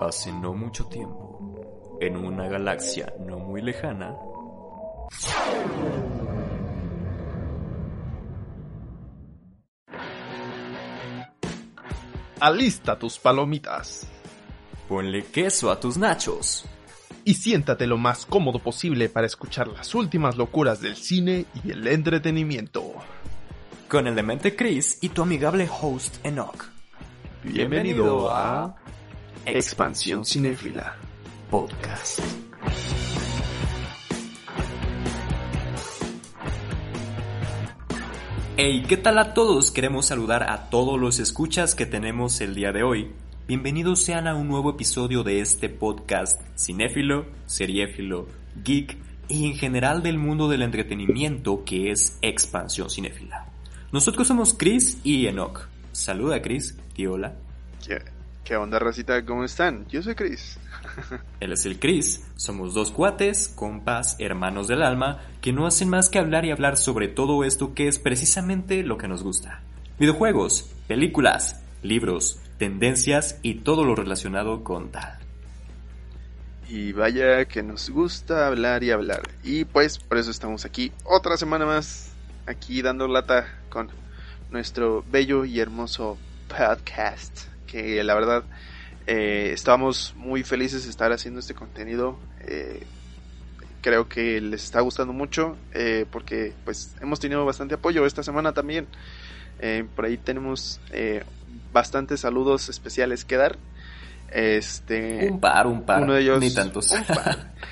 Hace no mucho tiempo, en una galaxia no muy lejana, Alista tus palomitas ponle queso a tus nachos. y siéntate lo más cómodo posible para escuchar las últimas locuras del cine y el entretenimiento. Con el demente Chris y tu amigable host Enoch. Bienvenido a Expansión Cinéfila. Podcast. Hey, ¿qué tal a todos? Queremos saludar a todos los escuchas que tenemos el día de hoy. Bienvenidos sean a un nuevo episodio de este podcast cinéfilo, seriéfilo, geek y en general del mundo del entretenimiento que es Expansión Cinéfila. Nosotros somos Chris y Enoch. Saluda Chris, y hola. ¿Qué, qué onda, racita? ¿Cómo están? Yo soy Chris. Él es el Chris, somos dos cuates, compas, hermanos del alma, que no hacen más que hablar y hablar sobre todo esto que es precisamente lo que nos gusta. Videojuegos, películas, libros, tendencias y todo lo relacionado con tal. Y vaya que nos gusta hablar y hablar. Y pues por eso estamos aquí otra semana más, aquí dando lata con nuestro bello y hermoso podcast. Que la verdad eh, estamos muy felices de estar haciendo este contenido. Eh, creo que les está gustando mucho eh, porque pues hemos tenido bastante apoyo esta semana también. Eh, por ahí tenemos eh, bastantes saludos especiales que dar. Este, Un par, un par, uno de ellos, ni tantos. un par.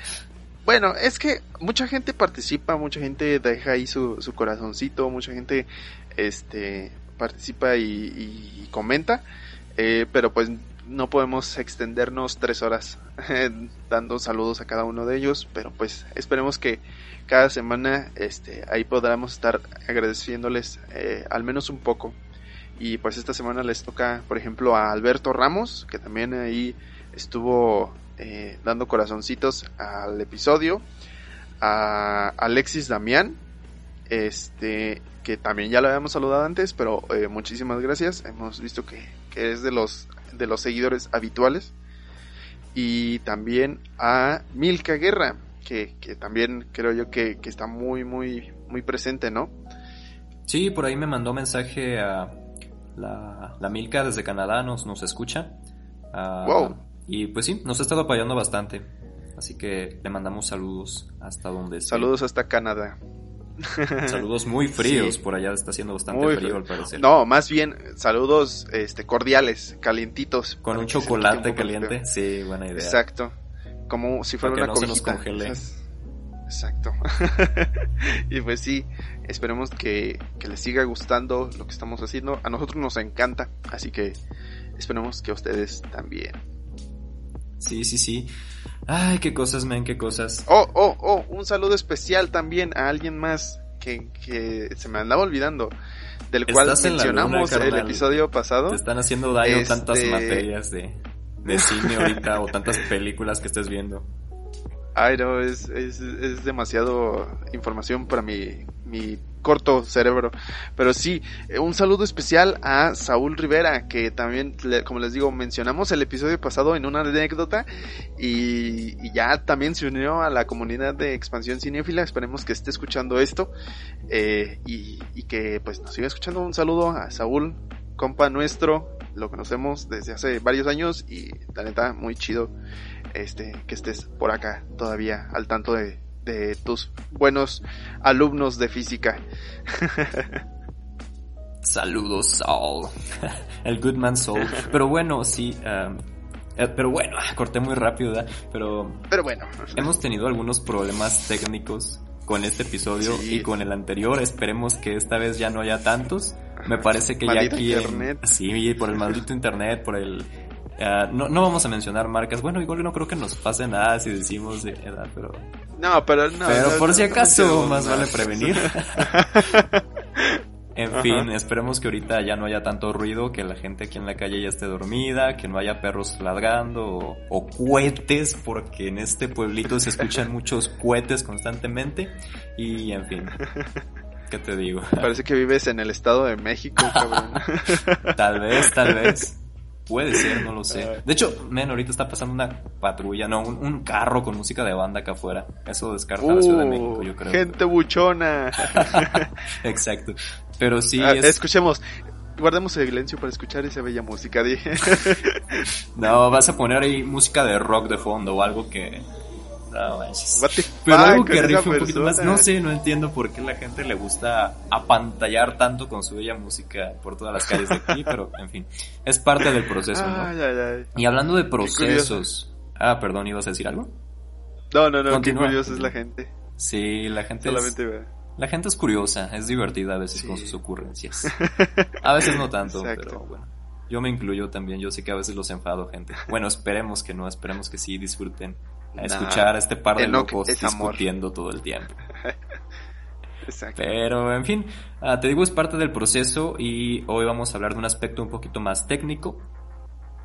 Bueno, es que mucha gente participa, mucha gente deja ahí su, su corazoncito, mucha gente este participa y, y comenta, eh, pero pues no podemos extendernos tres horas dando saludos a cada uno de ellos, pero pues esperemos que cada semana este ahí podamos estar agradeciéndoles eh, al menos un poco. Y pues esta semana les toca, por ejemplo, a Alberto Ramos, que también ahí estuvo eh, dando corazoncitos al episodio. A Alexis Damián, este, que también ya lo habíamos saludado antes, pero eh, muchísimas gracias. Hemos visto que, que es de los, de los seguidores habituales. Y también a Milka Guerra, que, que también creo yo que, que está muy, muy, muy presente, ¿no? Sí, por ahí me mandó mensaje a la, la Milka desde Canadá, nos, nos escucha. Ah, Wow. Y pues sí, nos ha estado apoyando bastante. Así que le mandamos saludos hasta donde esté. Saludos hasta Canadá. Saludos muy fríos, Sí. por allá está haciendo bastante Muy frío frío. al parecer. No, más bien saludos este, cordiales, calientitos. Con un chocolate un caliente, sí, buena idea. Exacto. Como si fuera Para una que no se nos Exacto. y pues sí, esperemos que, que les siga gustando lo que estamos haciendo. A nosotros nos encanta, así que esperemos que a ustedes también. Sí, sí, sí. Ay, qué cosas, men, qué cosas. Oh, oh, oh, un saludo especial también a alguien más que, que se me andaba olvidando, del cual luna, mencionamos el episodio pasado. Te están haciendo daño Este- tantas materias de, de cine ahorita o tantas películas que estés viendo. Ay, no, es, es, es demasiado información para mi, mi corto cerebro. Pero sí, eh, un saludo especial a Saúl Rivera, que también, como les digo, mencionamos el episodio pasado en una anécdota y, y ya también se unió a la comunidad de expansión cinéfila. Esperemos que esté escuchando esto eh, y, y que pues nos siga escuchando. Un saludo a Saúl, compa nuestro, lo conocemos desde hace varios años y la neta, muy chido este, que estés por acá todavía al tanto de, de tus buenos alumnos de física. Saludos, Saul. El Goodman Soul. Pero bueno, sí. um, eh, pero bueno, corté muy rápido, ¿verdad? Pero Pero bueno, hemos tenido algunos problemas técnicos con este episodio Sí. y con el anterior. Esperemos que esta vez ya no haya tantos. Me parece que ya aquí. en- internet. sí, por el maldito internet, por el. Ah, no, no vamos a mencionar marcas. Bueno, igual no creo que nos pase nada si decimos de edad, pero. no, pero no. Pero no, por no, si acaso, más vale prevenir. En Ajá. fin, esperemos que ahorita ya no haya tanto ruido, que la gente aquí en la calle ya esté dormida, que no haya perros ladrando o, o cohetes, porque en este pueblito se escuchan muchos cohetes constantemente. Y en fin, ¿qué te digo? Parece que vives en el Estado de México, cabrón. Tal vez, tal vez. Puede ser, no lo sé. De hecho, men, ahorita está pasando una patrulla, no, un, carro con música de banda acá afuera. Eso descarta la Ciudad de México, yo creo. Gente buchona. Exacto. Pero sí. Ah, escuchemos. Guardemos el silencio para escuchar esa bella música, dije. no, vas a poner ahí música de rock de fondo o algo que pero algo que rife un poquito más. No sé, no entiendo por qué la gente le gusta apantallar tanto con su bella música por todas las calles de aquí, pero en fin, es parte del proceso, Y hablando de procesos. Ah, perdón, ¿ibas a decir algo? No, no, no, qué curiosa es la gente. Sí, la gente Solamente La gente es curiosa, es divertida a veces con sus ocurrencias. A veces no tanto, pero bueno. Yo me incluyo también, yo sé que a veces los enfado, gente. Bueno, esperemos que no, esperemos que sí disfruten a escuchar a este par de locos discutiendo todo el tiempo. Exacto. Pero, en fin, ah, te digo, es parte del proceso y hoy vamos a hablar de un aspecto un poquito más técnico,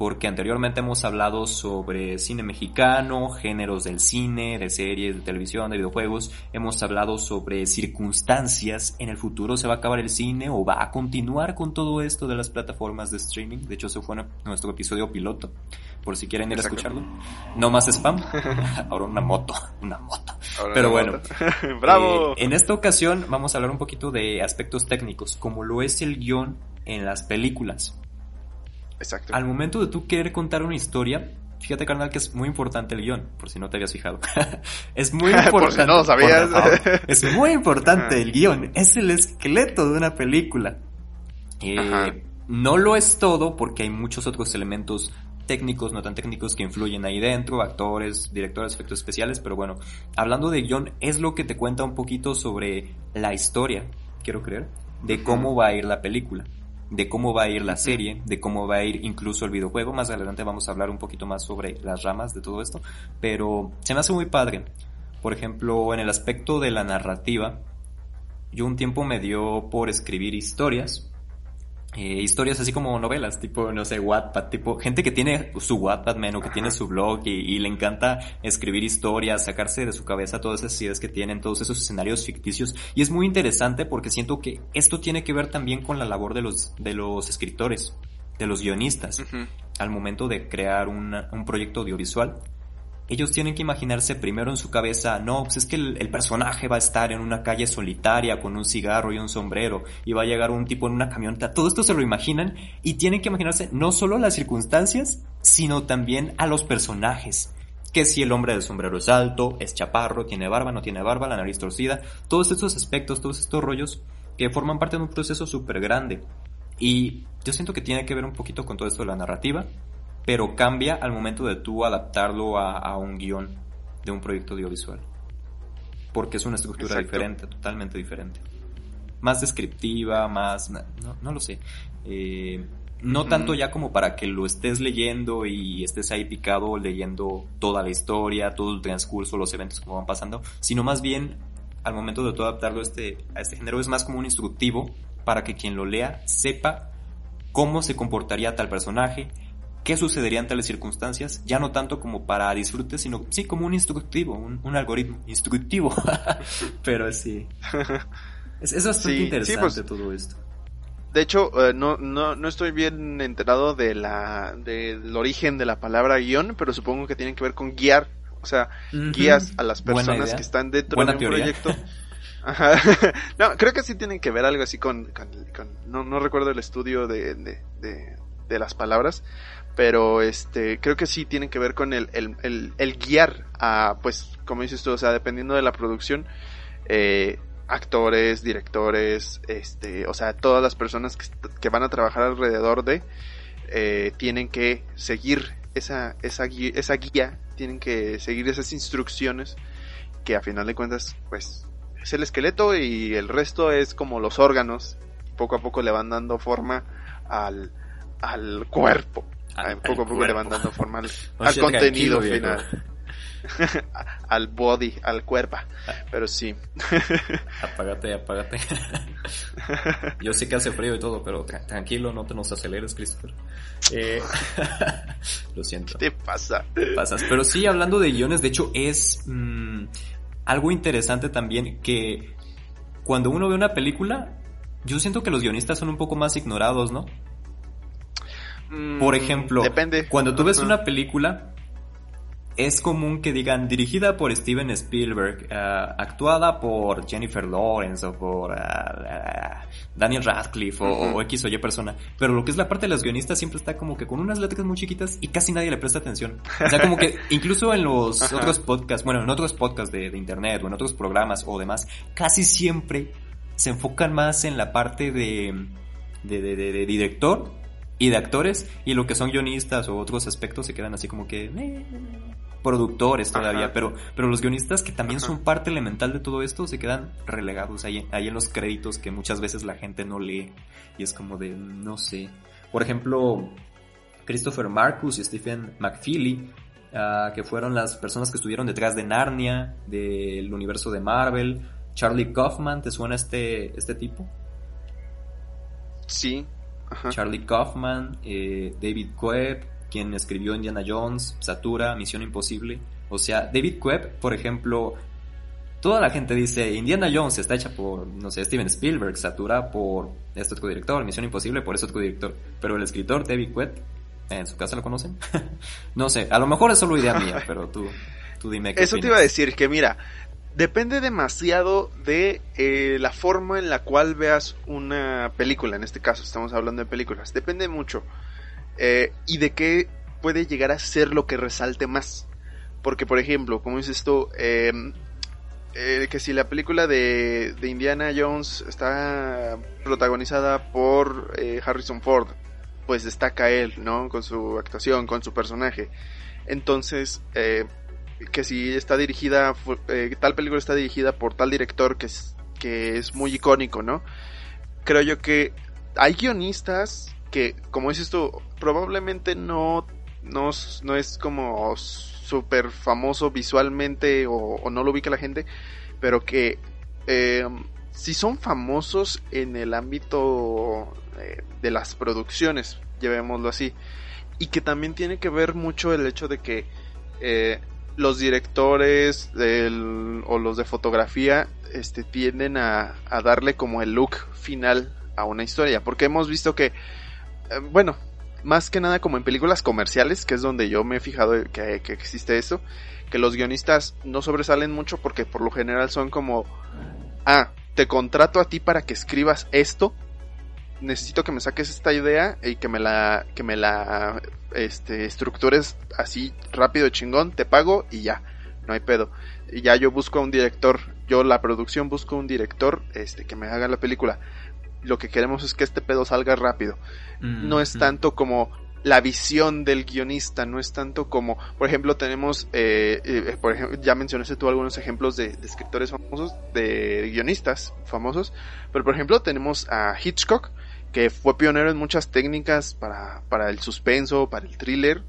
porque anteriormente hemos hablado sobre cine mexicano, géneros del cine, de series, de televisión, de videojuegos, hemos hablado sobre circunstancias, en el futuro se va a acabar el cine o va a continuar con todo esto de las plataformas de streaming, de hecho ese fue nuestro episodio piloto, por si quieren ir a escucharlo. No más spam, ahora una moto, una moto. Pero bueno, bravo. Eh, en esta ocasión vamos a hablar un poquito de aspectos técnicos, como lo es el guion en las películas. Exacto. Al momento de tú querer contar una historia, fíjate carnal que es muy importante el guion, por si no te habías fijado. es muy importante. no sabías. es muy importante el guion, es el esqueleto de una película. Eh, no lo es todo porque hay muchos otros elementos técnicos, no tan técnicos que influyen ahí dentro, actores, directores, efectos especiales, pero bueno, hablando de guion, es lo que te cuenta un poquito sobre la historia, quiero creer, de cómo va a ir la película de cómo va a ir la serie, de cómo va a ir incluso el videojuego. Más adelante vamos a hablar un poquito más sobre las ramas de todo esto, pero se me hace muy padre. Por ejemplo, en el aspecto de la narrativa, yo un tiempo me dio por escribir historias eh, historias así como novelas, tipo, no sé, Wattpad, tipo, gente que tiene su Wattpad, o que tiene su blog y, le encanta escribir historias, sacarse de su cabeza todas esas ideas que tienen, todos esos escenarios ficticios. Y es muy interesante porque siento que esto tiene que ver también con la labor de los, de los escritores, de los guionistas, al momento de crear un proyecto audiovisual ellos tienen que imaginarse primero en su cabeza, no, pues es que el, personaje va a estar en una calle solitaria con un cigarro y un sombrero y va a llegar un tipo en una camioneta. Todo esto se lo imaginan y tienen que imaginarse no solo las circunstancias, sino también a los personajes. Que si el hombre del sombrero es alto, es chaparro, tiene barba, no tiene barba, la nariz torcida, todos estos aspectos, todos estos rollos que forman parte de un proceso súper grande. Y yo siento que tiene que ver un poquito con todo esto de la narrativa, pero cambia al momento de tú adaptarlo a, un guion de un proyecto audiovisual. Porque es una estructura diferente, totalmente diferente. Más descriptiva, más... No, no lo sé. Eh, no tanto ya como para que lo estés leyendo y estés ahí picado leyendo toda la historia, todo el transcurso, los eventos como van pasando, sino más bien al momento de tú adaptarlo a este, a este género es más como un instructivo para que quien lo lea sepa cómo se comportaría tal personaje, qué sucedería ante las circunstancias, ya no tanto como para disfrute, sino sí como un instructivo, un, algoritmo instructivo. Pero sí. Es, bastante interesante pues, todo esto. De hecho, eh, no, no, no estoy bien enterado de la, del origen de la palabra guion, pero supongo que tiene que ver con guiar. O sea, guías a las personas que están dentro de un proyecto. no, creo que sí tienen que ver algo así con, no, no recuerdo el estudio de, de, de las palabras, pero este creo que sí tiene que ver con el, el, el, guiar a pues como dices tú o sea dependiendo de la producción eh, actores directores este o sea todas las personas que, que van a trabajar alrededor de eh, tienen que seguir esa esa guía, esa guía tienen que seguir esas instrucciones que a final de cuentas pues es el esqueleto y el resto es como los órganos poco a poco le van dando forma al al cuerpo poco a poco le van dando forma al, contenido final. al body, al cuerpo. Pero sí. apágate, apágate. Yo sé que hace frío y todo, pero tranquilo, no te nos aceleres, Christopher. Eh, lo siento. ¿Qué te pasa? pasas. Pero sí, hablando de guiones, de hecho, es mm, algo interesante también que cuando uno ve una película, yo siento que los guionistas son un poco más ignorados, ¿no? Por ejemplo, depende. cuando tú ves una película, es común que digan dirigida por Steven Spielberg, uh, actuada por Jennifer Lawrence o por uh, Daniel Radcliffe o, -huh. o, X o Y persona. Pero lo que es la parte de los guionistas siempre está como que con unas letras muy chiquitas y casi nadie le presta atención. O sea, como que incluso en los otros podcasts, bueno, en otros podcasts de, de, internet o en otros programas o demás, casi siempre se enfocan más en la parte de, de, de, de director y de actores y lo que son guionistas o otros aspectos se quedan así como que eh, productores todavía, Ajá. pero pero los guionistas que también Ajá. son parte elemental de todo esto se quedan relegados ahí, ahí en los créditos que muchas veces la gente no lee y es como de no sé. Por ejemplo, Christopher Marcus y Stephen McFeely uh, que fueron las personas que estuvieron detrás de Narnia, del universo de Marvel, Charlie Kaufman, ¿te suena este este tipo? Sí, Ajá. Charlie Kaufman, eh, David Coeb, quien escribió Indiana Jones, Satura, Misión Imposible. O sea, David Coeb, por ejemplo, toda la gente dice Indiana Jones está hecha por, no sé, Steven Spielberg, Satura por este otro director, Misión Imposible por este otro director. Pero el escritor David Coeb, ¿en su casa lo conocen? no sé, a lo mejor es solo idea mía, pero tú, tú dime qué Eso opinas. te iba a decir, que mira, depende demasiado de eh, la forma en la cual veas una película. En este caso, estamos hablando de películas. Depende mucho. Eh, y de qué puede llegar a ser lo que resalte más. Porque, por ejemplo, como dices tú, eh, que si la película de, de, Indiana Jones está protagonizada por Harrison Ford, pues destaca él, ¿no? Con su actuación, con su personaje. Entonces, que si está dirigida, eh, tal película está dirigida por tal director que es, que es muy icónico, ¿no? Creo yo que hay guionistas que, como dices tú, probablemente no, no, no es como súper famoso visualmente o, o, no lo ubica la gente, pero que eh, si son famosos en el ámbito eh, de las producciones, llevémoslo así, y que también tiene que ver mucho el hecho de que los directores o los de fotografía este, tienden a, a, darle como el look final a una historia. Porque hemos visto que, eh, bueno, más que nada como en películas comerciales, que es donde yo me he fijado que, que, existe eso, que los guionistas no sobresalen mucho porque por lo general son como, ah, te contrato a ti para que escribas esto, necesito que me saques esta idea y que me la, que me la este, estructures así rápido chingón, te pago y ya, no hay pedo. Y ya yo busco a un director, yo la producción busco un director este, que me haga la película. Lo que queremos es que este pedo salga rápido. Mm, no es tanto como la visión del guionista, no es tanto como, por ejemplo, tenemos, eh, eh, por ejemplo, ya mencionaste tú algunos ejemplos de, de, escritores famosos, de guionistas famosos, pero por ejemplo tenemos a Hitchcock, que fue pionero en muchas técnicas para, para el suspenso, para el thriller,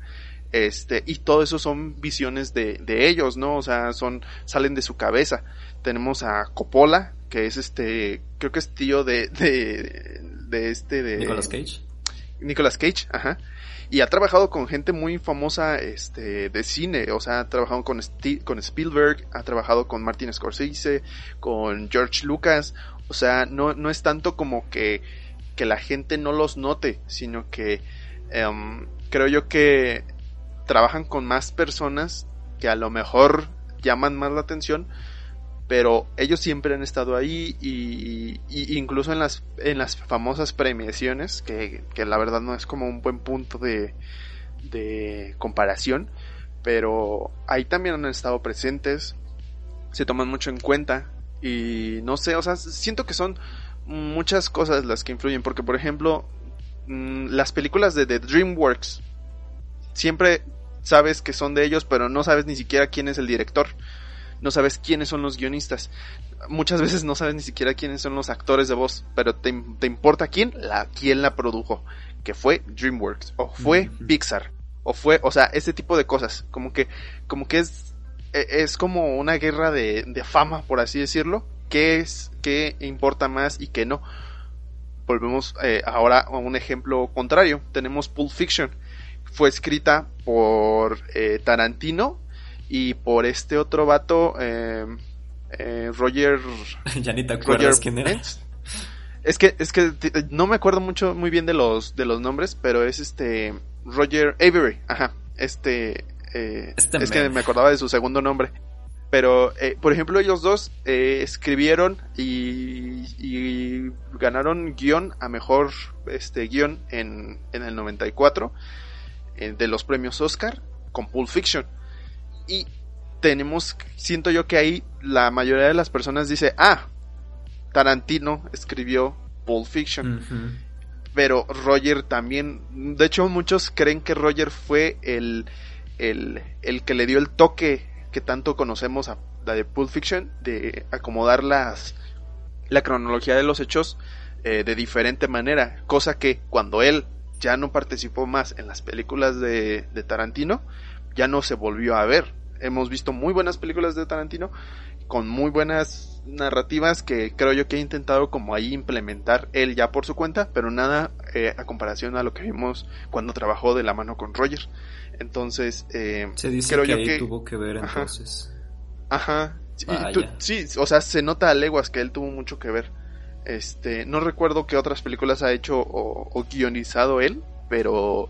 este, y todo eso son visiones de, de ellos, ¿no? O sea, son, salen de su cabeza. Tenemos a Coppola, que es este, creo que es tío de, de, de este, de... Nicolas Cage. Nicolas Cage, ajá. Y ha trabajado con gente muy famosa, este, de cine, o sea, ha trabajado con, St con Spielberg, ha trabajado con Martin Scorsese, con George Lucas, o sea, no, no es tanto como que, que la gente no los note, sino que um, creo yo que trabajan con más personas que a lo mejor llaman más la atención, pero ellos siempre han estado ahí y, y incluso en las, en las famosas premiaciones, que, que, la verdad no es como un buen punto de, de comparación, pero ahí también han estado presentes, se toman mucho en cuenta y no sé, o sea, siento que son muchas cosas las que influyen, porque por ejemplo, mmm, las películas de, de, DreamWorks, siempre sabes que son de ellos, pero no sabes ni siquiera quién es el director, no sabes quiénes son los guionistas, muchas veces no sabes ni siquiera quiénes son los actores de voz, pero te, te importa quién, la, quién la produjo, que fue DreamWorks, o fue mm -hmm. Pixar, o fue, o sea, ese tipo de cosas, como que, como que es, es como una guerra de, de fama, por así decirlo, qué es, qué importa más y qué no. Volvemos eh, ahora a un ejemplo contrario. Tenemos Pulp Fiction. Fue escrita por eh, Tarantino y por este otro vato, eh, Roger. ya ni te acuerdas Roger quién era. Es que, es que no me acuerdo mucho, muy bien de los, de los nombres, pero es este Roger Avery, ajá, este, eh, este es que me acordaba de su segundo nombre. Pero, eh, por ejemplo, ellos dos eh, escribieron y, y, ganaron guion a mejor este guion en, en el 94 eh, de los premios Oscar con Pulp Fiction. Y tenemos, siento yo que ahí la mayoría de las personas dice, ah, Tarantino escribió Pulp Fiction. Pero Roger también, de hecho muchos creen que Roger fue el, el, el que le dio el toque que tanto conocemos a la de Pulp Fiction, de acomodar las, la cronología de los hechos eh, de diferente manera, cosa que cuando él ya no participó más en las películas de, de Tarantino, ya no se volvió a ver. Hemos visto muy buenas películas de Tarantino, con muy buenas narrativas que creo yo que ha intentado como ahí implementar él ya por su cuenta, pero nada eh, a comparación a lo que vimos cuando trabajó de la mano con Roger. Entonces, eh, se dice creo que yo ahí que tuvo que ver entonces. Ajá. sí, o sea, se nota a leguas que él tuvo mucho que ver. Este, no recuerdo qué otras películas ha hecho o, guionizado él, pero,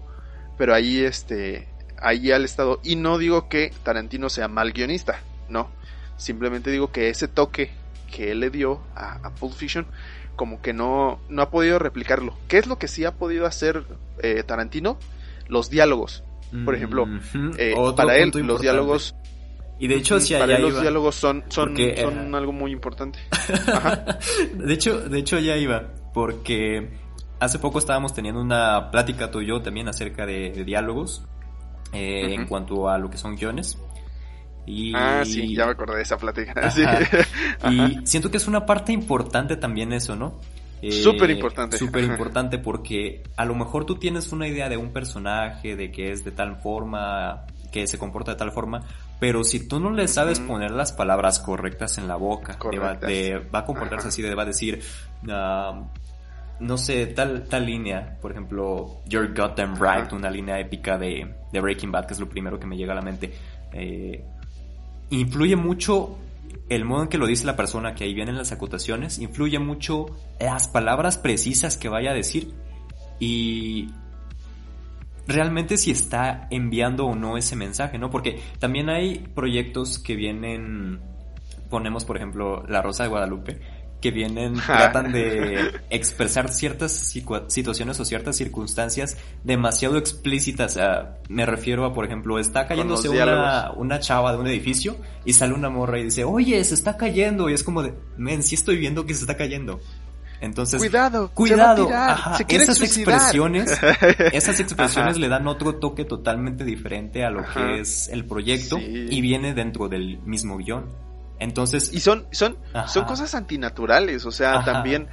pero ahí, este, ahí al estado. Y no digo que Tarantino sea mal guionista, no. Simplemente digo que ese toque que él le dio a, a Pulp Fiction, como que no, no ha podido replicarlo. ¿Qué es lo que sí ha podido hacer eh, Tarantino? Los diálogos. Por ejemplo, eh, para él los diálogos... Y de hecho, si para él los diálogos son, son, son algo muy importante. de hecho, de hecho ya iba, porque hace poco estábamos teniendo una plática tú y yo también acerca de, diálogos eh, en cuanto a lo que son guiones. Y... Ah, sí, ya me acordé de esa plática. Y siento que es una parte importante también eso, ¿no? Eh, súper importante. Súper importante porque a lo mejor tú tienes una idea de un personaje, de que es de tal forma, que se comporta de tal forma, pero si tú no le sabes poner las palabras correctas en la boca, va, va, a comportarse así, va a decir, ah, no sé, tal, tal línea, por ejemplo, You're Goddamn Right, una línea épica de, de, Breaking Bad, que es lo primero que me llega a la mente. Eh, influye mucho el modo en que lo dice la persona, que ahí vienen las acotaciones, influye mucho las palabras precisas que vaya a decir y realmente si está enviando o no ese mensaje, ¿no? Porque también hay proyectos que vienen, ponemos por ejemplo La Rosa de Guadalupe, que vienen, tratan de expresar ciertas situaciones o ciertas circunstancias demasiado explícitas. me refiero a, por ejemplo, está cayéndose una, una, chava de un edificio y sale una morra y dice, oye, se está cayendo. Y es como de, men, sí estoy viendo que se está cayendo. Entonces, cuidado, cuidado. esas expresiones, esas expresiones le dan otro toque totalmente diferente a lo que es el proyecto y viene dentro del mismo guion. Entonces. Y son, son, son cosas antinaturales, o sea, también.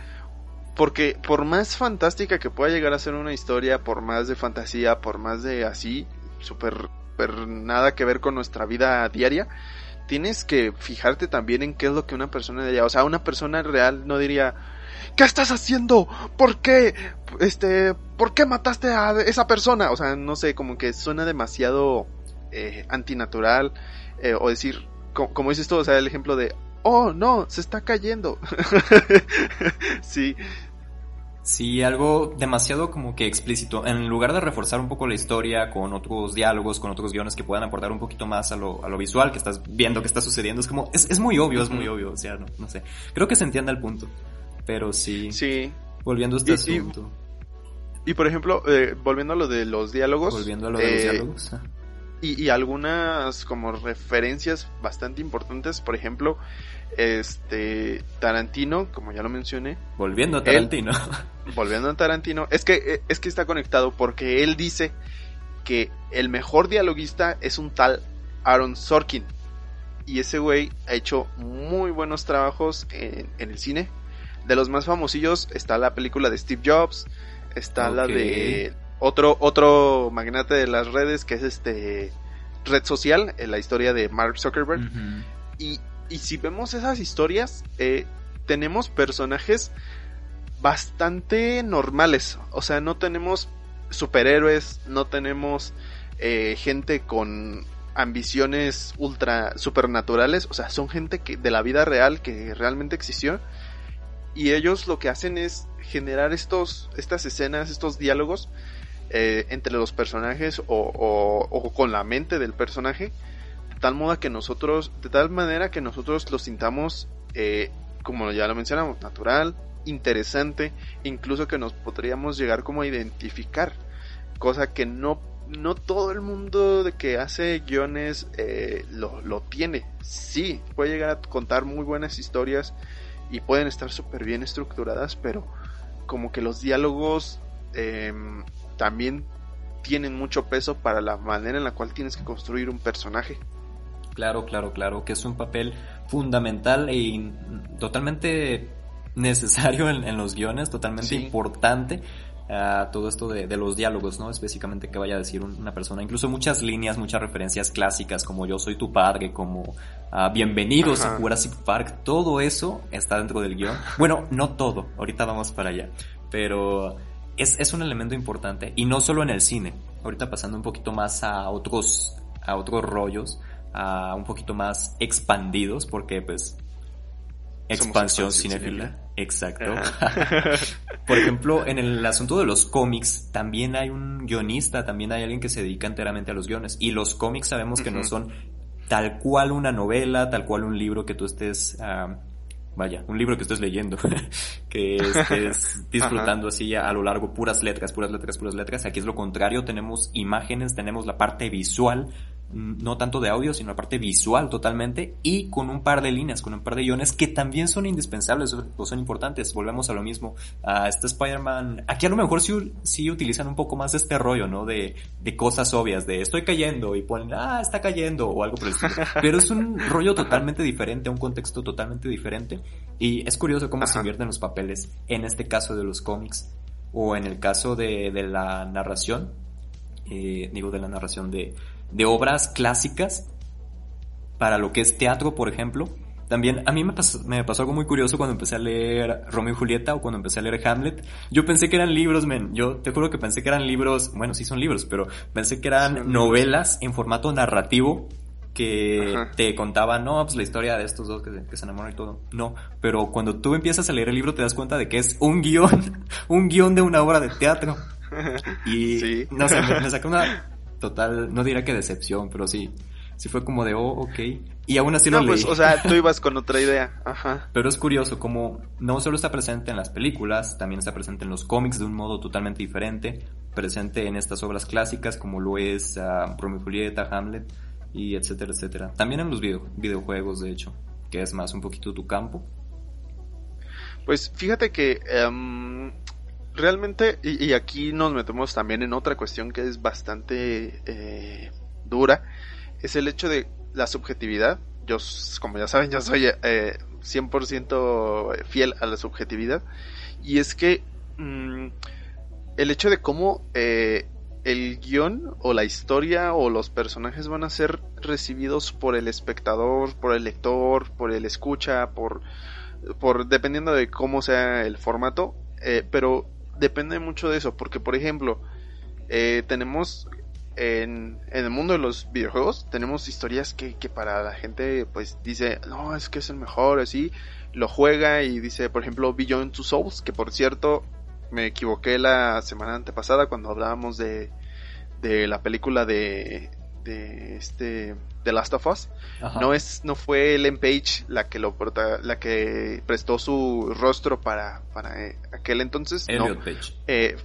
Porque por más fantástica que pueda llegar a ser una historia, por más de fantasía, por más de así, súper nada que ver con nuestra vida diaria, tienes que fijarte también en qué es lo que una persona diría. O sea, una persona real no diría, ¿qué estás haciendo? ¿Por qué? Este, ¿por qué mataste a esa persona? O sea, no sé, como que suena demasiado eh, antinatural. Eh, o decir, como, dices tú, o sea, el ejemplo de, oh, no, se está cayendo. sí. Sí, algo demasiado como que explícito. En lugar de reforzar un poco la historia con otros diálogos, con otros guiones que puedan aportar un poquito más a lo, a lo visual que estás viendo que está sucediendo, es como, es, es muy obvio, es muy obvio, o sea, no, no, sé. Creo que se entiende el punto. Pero sí. Sí. Volviendo a este asunto. Y, por ejemplo, eh, volviendo a lo de los diálogos. Volviendo a lo de los eh, diálogos. Ah y, algunas como referencias bastante importantes, por ejemplo, este Tarantino, como ya lo mencioné. Volviendo a Tarantino. volviendo a Tarantino, es que es que está conectado porque él dice que el mejor dialoguista es un tal Aaron Sorkin. Y ese güey ha hecho muy buenos trabajos en, el cine. De los más famosillos está la película de Steve Jobs, está la de otro, otro magnate de las redes que es este red social, en la historia de Mark Zuckerberg. y, y, si vemos esas historias, eh, tenemos personajes bastante normales. O sea, no tenemos superhéroes, no tenemos eh, gente con ambiciones ultra supernaturales. O sea, son gente que, de la vida real que realmente existió. y ellos lo que hacen es generar estos, estas escenas, estos diálogos eh, entre los personajes o, con la mente del personaje, de tal modo que nosotros, de tal manera que nosotros lo sintamos, eh, como ya lo mencionamos, natural, interesante, incluso que nos podríamos llegar como a identificar, cosa que no no todo el mundo de que hace guiones eh, lo, lo, tiene. Sí, puede llegar a contar muy buenas historias y pueden estar súper bien estructuradas, pero como que los diálogos em, también tienen mucho peso para la manera en la cual tienes que construir un personaje. Claro, claro, claro, que es un papel fundamental e totalmente necesario en, los guiones, totalmente importante. Uh, todo esto de, los diálogos, ¿no? Específicamente que vaya a decir una persona. Incluso muchas líneas, muchas referencias clásicas, como yo soy tu padre, como uh, bienvenidos a Jurassic Park, todo eso está dentro del guion. Bueno, no todo, ahorita vamos para allá, pero es, un elemento importante y no solo en el cine. Ahorita pasando un poquito más a otros, a otros rollos, a un poquito más expandidos, porque pues expansión cinéfila. Exacto. Por ejemplo, en el asunto de los cómics, también hay un guionista, también hay alguien que se dedica enteramente a los guiones. Y los cómics sabemos que no son tal cual una novela, tal cual un libro que tú estés ah, vaya, un libro que estés leyendo, que estés disfrutando así a, lo largo puras letras, puras letras, puras letras. Aquí es lo contrario, tenemos imágenes, tenemos la parte visual, no tanto de audio, sino la parte visual totalmente, y con un par de líneas, con un par de guiones que también son indispensables o son importantes. Volvemos a lo mismo. A este Spider-Man, aquí a lo mejor sí, sí, utilizan un poco más este rollo, ¿no? De, de cosas obvias, de estoy cayendo y ponen, ah, está cayendo o algo por el estilo. Pero es un rollo totalmente diferente, un contexto totalmente diferente. Y es curioso cómo se invierten los papeles en este caso de los cómics o en el caso de, de la narración, eh, digo de la narración de, de obras clásicas para lo que es teatro, por ejemplo. También a mí me pasó, me pasó algo muy curioso cuando empecé a leer Romeo y Julieta o cuando empecé a leer Hamlet. Yo pensé que eran libros, men. Yo te juro que pensé que eran libros, bueno, sí son libros, pero pensé que eran novelas en formato narrativo que te contaban, no, pues la historia de estos dos que, se enamoran y todo. No, pero cuando tú empiezas a leer el libro te das cuenta de que es un guion, un guion de una obra de teatro. Y no sé, me, me sacó una total, no diré que decepción, pero sí, sí fue como de, oh, ok. Y aún así no, pues, o sea, tú ibas con otra idea, ajá. Pero es curioso como no solo está presente en las películas, también está presente en los cómics de un modo totalmente diferente, presente en estas obras clásicas como lo es uh, Romeo y Julieta, Hamlet y etcétera, etcétera. También en los videojuegos, de hecho, que es más un poquito tu campo. Pues fíjate que em, realmente, y, aquí nos metemos también en otra cuestión que es bastante eh, dura, es el hecho de la subjetividad. Yo, como ya saben, yo soy eh, 100% fiel a la subjetividad. Y es que mm, el hecho de cómo eh, el guion o la historia o los personajes van a ser recibidos por el espectador, por el lector, por el escucha, por, por dependiendo de cómo sea el formato. Eh, pero depende mucho de eso, porque por ejemplo, eh, tenemos en, en, el mundo de los videojuegos, tenemos historias que, que, para la gente pues dice, no, es que es el mejor, así, lo juega y dice, por ejemplo, Beyond Two Souls, que por cierto, me equivoqué la semana antepasada cuando hablábamos de, de la película de, de este The Last of Us no es no fue Ellen Page la que lo la que prestó su rostro para para eh, aquel entonces no Page. Eh,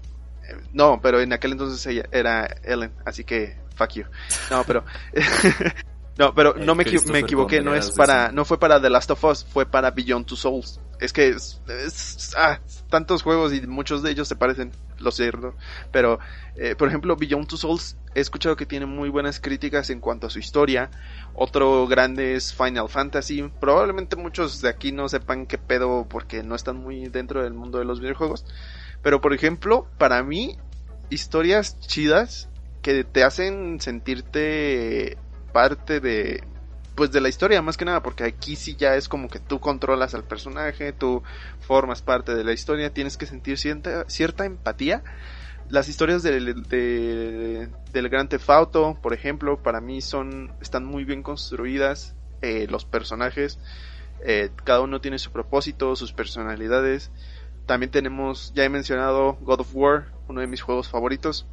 no pero en aquel entonces ella era Ellen así que fuck you no pero No, pero no me, me, equivoqué, no es para, no fue para The Last of Us, fue para Beyond Two Souls. Es que ah, tantos juegos y muchos de ellos se parecen, lo cierto. Pero, eh, por ejemplo, Beyond Two Souls, he escuchado que tiene muy buenas críticas en cuanto a su historia. Otro grande es Final Fantasy. Probablemente muchos de aquí no sepan qué pedo porque no están muy dentro del mundo de los videojuegos. Pero, por ejemplo, para mí, historias chidas que te hacen sentirte parte de pues de la historia más que nada porque aquí sí ya es como que tú controlas al personaje tú formas parte de la historia tienes que sentir cierta, cierta empatía las historias del, del Gran Theft por ejemplo para mí son están muy bien construidas eh, los personajes Eh, cada uno tiene su propósito, sus personalidades. También tenemos, ya he mencionado God of War, uno de mis juegos favoritos.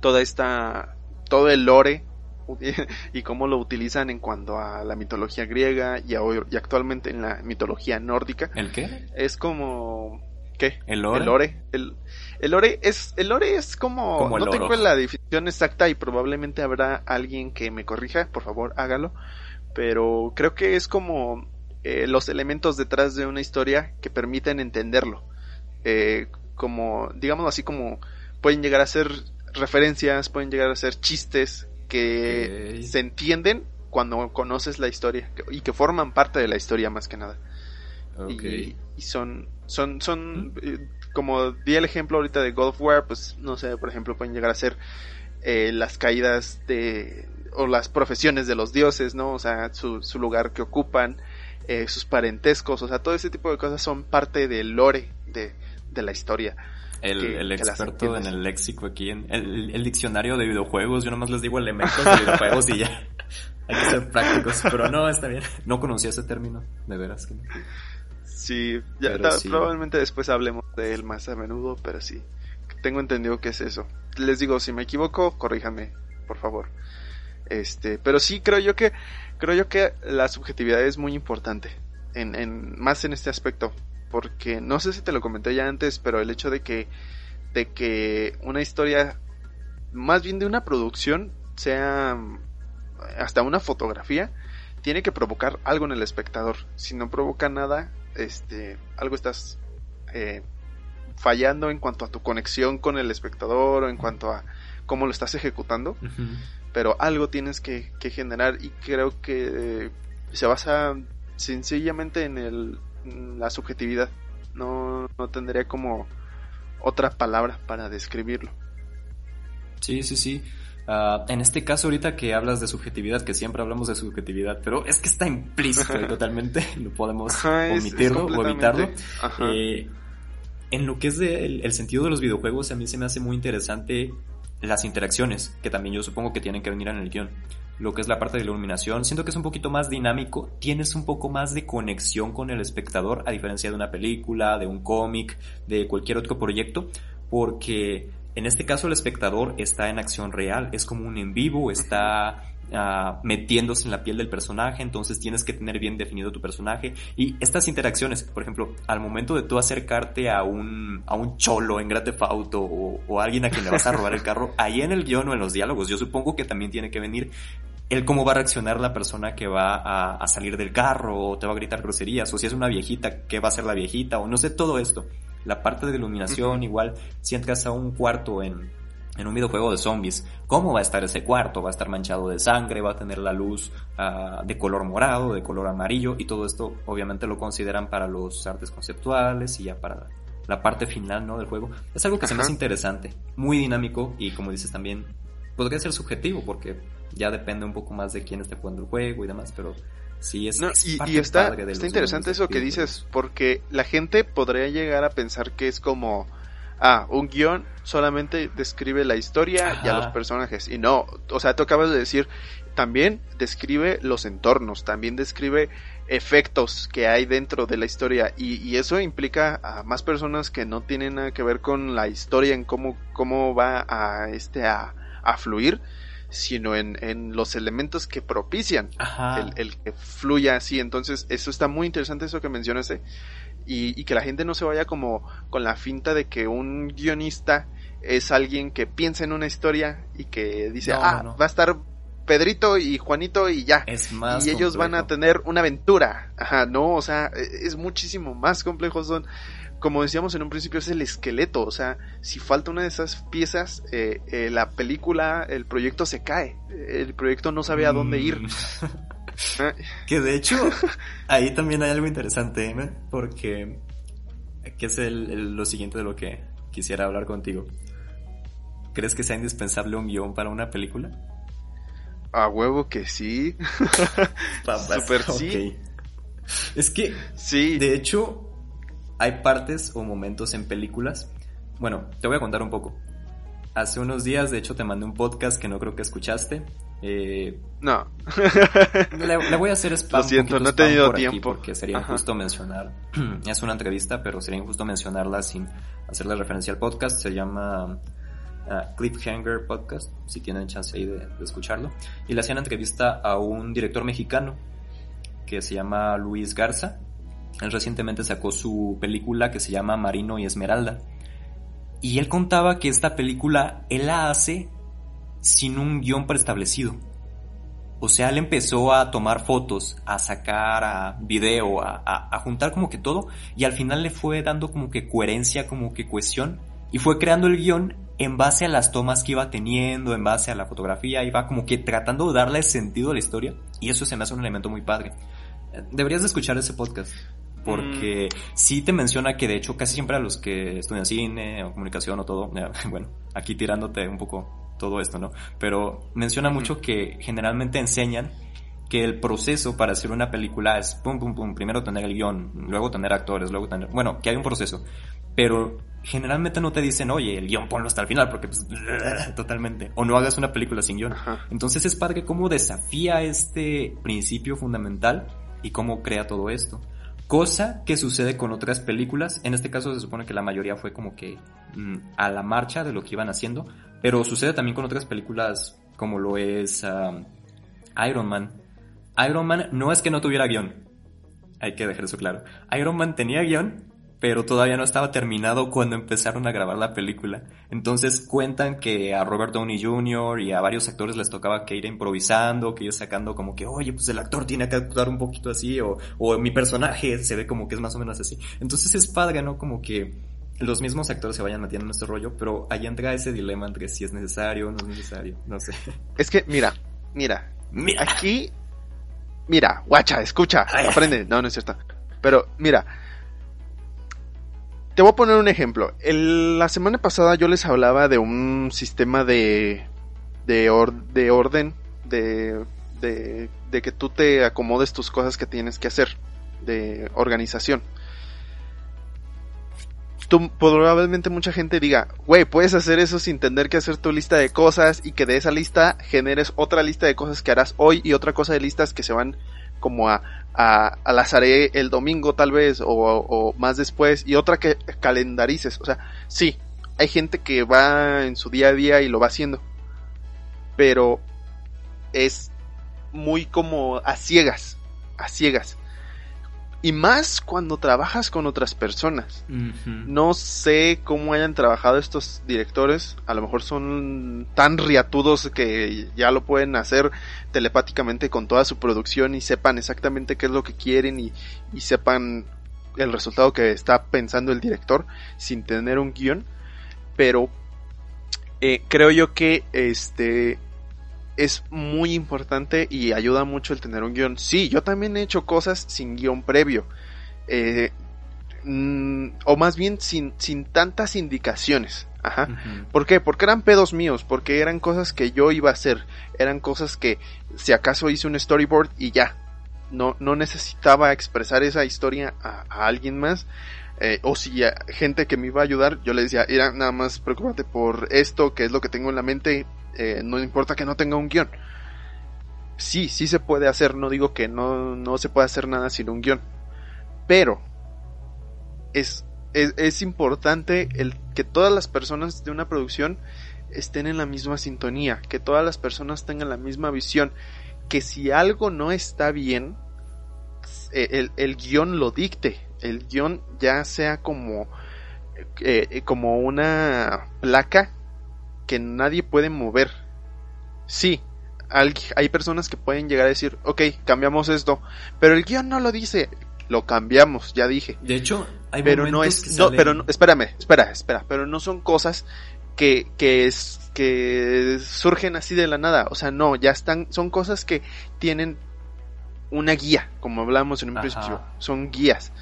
Toda esta, todo el lore y cómo lo utilizan en cuanto a la mitología griega y, y actualmente en la mitología nórdica. ¿El qué? Es como ¿Qué? ¿El lore? El lore. El, lore es, el lore es como, no tengo la definición exacta y probablemente habrá alguien que me corrija, por favor hágalo, pero creo que es como eh, los elementos detrás de una historia que permiten entenderlo. Eh, como, digamos así como pueden llegar a ser referencias, pueden llegar a ser chistes que se entienden cuando conoces la historia y que forman parte de la historia más que nada. Y, son, son, son, eh, como di el ejemplo ahorita de God of War, pues no sé, por ejemplo, pueden llegar a ser eh, las caídas de, o las profesiones de los dioses, ¿no? O sea, su, su lugar que ocupan, eh, sus parentescos, o sea, todo ese tipo de cosas son parte del lore de, de la historia. El, experto en el léxico aquí, en el, diccionario de videojuegos, yo nomás les digo elementos de videojuegos y ya. Hay que ser prácticos, pero no, está bien. No conocía ese término, de veras que no. Sí, ya probablemente después hablemos de él más a menudo, pero sí. Tengo entendido que es eso. Les digo, si me equivoco, corríjame, por favor. Este, pero sí creo yo que creo yo que la subjetividad es muy importante en, en más en este aspecto, porque no sé si te lo comenté ya antes, pero el hecho de que de que una historia más bien de una producción sea hasta una fotografía tiene que provocar algo en el espectador. Si no provoca nada, este, algo estás eh, fallando en cuanto a tu conexión con el espectador o en cuanto a cómo lo estás ejecutando, pero algo tienes que, generar y creo que se basa sencillamente en, el, la subjetividad. No, no tendría como otra palabra para describirlo. Sí, sí, sí. Ah, en este caso, ahorita que hablas de subjetividad, que siempre hablamos de subjetividad, pero es que está implícito y totalmente, no podemos omitirlo o evitarlo. Eh, en lo que es el, sentido de los videojuegos, a mí se me hace muy interesante las interacciones, que también yo supongo que tienen que venir en el guion. Lo que es la parte de la iluminación, siento que es un poquito más dinámico, tienes un poco más de conexión con el espectador, a diferencia de una película, de un cómic, de cualquier otro proyecto, porque en este caso el espectador está en acción real, es como un en vivo, está uh, metiéndose en la piel del personaje, entonces tienes que tener bien definido tu personaje. Y estas interacciones, por ejemplo, al momento de tú acercarte a un, a un cholo en Grand Theft Auto o, o a alguien a quien le vas a robar el carro, ahí en el guion o en los diálogos, yo supongo que también tiene que venir el cómo va a reaccionar la persona que va a, a, salir del carro o te va a gritar groserías o si es una viejita, qué va a hacer la viejita o no sé, todo esto la parte de iluminación, igual si entras a un cuarto en, en un videojuego de zombies, ¿cómo va a estar ese cuarto? ¿Va a estar manchado de sangre? ¿Va a tener la luz uh, de color morado, de color amarillo? Y todo esto obviamente lo consideran para los artes conceptuales y ya para la parte final ¿no? del juego. Es algo que se me hace interesante, muy dinámico y como dices también, podría ser subjetivo porque ya depende un poco más de quién esté jugando el juego y demás, pero Sí, es, y, está, está interesante eso que dices, porque la gente podría llegar a pensar que es como, ah, un guion solamente describe la historia y a los personajes. Y no, o sea, tú acabas de decir, también describe los entornos, también describe efectos que hay dentro de la historia y, eso implica a más personas que no tienen nada que ver con la historia en cómo, cómo va a este a, a fluir sino en, en los elementos que propician el, el, que fluya así. Entonces, eso está muy interesante eso que mencionaste. Y, y, que la gente no se vaya como con la finta de que un guionista es alguien que piensa en una historia y que dice, ah, va a estar Pedrito y Juanito y ya. Es más y ellos van a tener una aventura. Ajá, no, o sea, e, es muchísimo más complejo. Son, como decíamos en un principio, es el esqueleto. O sea, si falta una de esas piezas, eh, eh, la película, el proyecto se cae. El proyecto no sabe a dónde ir. Que de hecho, ahí también hay algo interesante, ¿eh? porque que es lo siguiente de lo que quisiera hablar contigo. ¿Crees que sea indispensable un guion para una película? A huevo que sí. Super sí. Es que, sí. de hecho, hay partes o momentos en películas. Bueno, te voy a contar un poco. Hace unos días, de hecho, te mandé un podcast que no creo que escuchaste, Eh, no. le, voy a hacer spam. Lo siento, no he tenido tiempo. Porque sería injusto mencionar. es una entrevista, pero sería injusto mencionarla sin hacerle referencia al podcast. Se llama uh, Cliffhanger Podcast, si tienen chance ahí de, escucharlo. Y le hacían entrevista a un director mexicano que se llama Luis Garza. Él recientemente sacó su película que se llama Marino y Esmeralda. Y él contaba que esta película él la hace sin un guion preestablecido. O sea, él empezó a tomar fotos, a sacar a video, a, a, juntar como que todo, y al final le fue dando como que coherencia, como que cohesión, y fue creando el guion en base a las tomas que iba teniendo, en base a la fotografía, iba como que tratando de darle sentido a la historia, y eso se me hace un elemento muy padre. Deberías de escuchar ese podcast porque mm. sí te menciona que de hecho casi siempre a los que estudian cine o comunicación o todo, bueno, aquí tirándote un poco todo esto, ¿no? Pero menciona mucho que generalmente enseñan que el proceso para hacer una película es pum, pum, pum, primero tener el guion, luego tener actores, luego tener, bueno, que hay un proceso, pero generalmente no te dicen, oye, el guion ponlo hasta el final, porque pues, totalmente, o no hagas una película sin guion. Entonces es padre cómo desafía este principio fundamental y cómo crea todo esto. Cosa que sucede con otras películas, en este caso se supone que la mayoría fue como que mm, a la marcha de lo que iban haciendo, pero sucede también con otras películas como lo es Iron Man. Iron Man no es que no tuviera guion, hay que dejar eso claro. Iron Man tenía guion, pero todavía no estaba terminado cuando empezaron a grabar la película. Entonces cuentan que a Robert Downey Jr. y a varios actores les tocaba que ir improvisando, que ir sacando como que, oye, pues el actor tiene que actuar un poquito así, o, o mi personaje se ve como que es más o menos así. Entonces es padre, ¿no? Como que los mismos actores se vayan metiendo en este rollo, pero ahí entra ese dilema entre si es necesario o no es necesario, no sé. Es que, mira, mira, mira. aquí, mira, guacha, escucha, aprende, no, no es cierto. Pero, mira, te voy a poner un ejemplo. la semana pasada yo les hablaba de un sistema de, de, de orden, de, de, de, que tú te acomodes tus cosas que tienes que hacer, de organización. Tú, probablemente mucha gente diga, güey, puedes hacer eso sin tener que hacer tu lista de cosas y que de esa lista generes otra lista de cosas que harás hoy y otra cosa de listas que se van como a, a, a el domingo tal vez o, o, más después y otra que calendarices. O sea, sí, hay gente que va en su día a día y lo va haciendo. Pero es muy como a ciegas, a ciegas. Y más cuando trabajas con otras personas. No sé cómo hayan trabajado estos directores. A lo mejor son tan riatudos que ya lo pueden hacer telepáticamente con toda su producción y sepan exactamente qué es lo que quieren y, sepan el resultado que está pensando el director sin tener un guion. Pero eh, creo yo que este es muy importante y ayuda mucho el tener un guion. Sí, yo también he hecho cosas sin guion previo. Eh, mm, o más bien sin, sin tantas indicaciones. Ajá. ¿Por qué? Porque eran pedos míos, porque eran cosas que yo iba a hacer, eran cosas que si acaso hice un storyboard y ya, no, no necesitaba expresar esa historia a, alguien más, eh, o si gente que me iba a ayudar, yo le decía, era nada más preocúpate por esto, que es lo que tengo en la mente, eh, no importa que no tenga un guion. Sí, sí se puede hacer, no digo que no, no se puede hacer nada sin un guion. Pero es, es, importante el que todas las personas de una producción estén en la misma sintonía, que todas las personas tengan la misma visión, que si algo no está bien, eh, el, el guion lo dicte, el guion ya sea como, eh, como una placa que nadie puede mover. Sí, hay personas que pueden llegar a decir, ok, cambiamos esto, pero el guion no lo dice, lo cambiamos, ya dije. De hecho, hay pero no es, no, pero no, espérame, espera, espera, pero no son cosas que, que, es, que surgen así de la nada, o sea, no, ya están, son cosas que tienen una guía, como hablamos en un principio, son guías.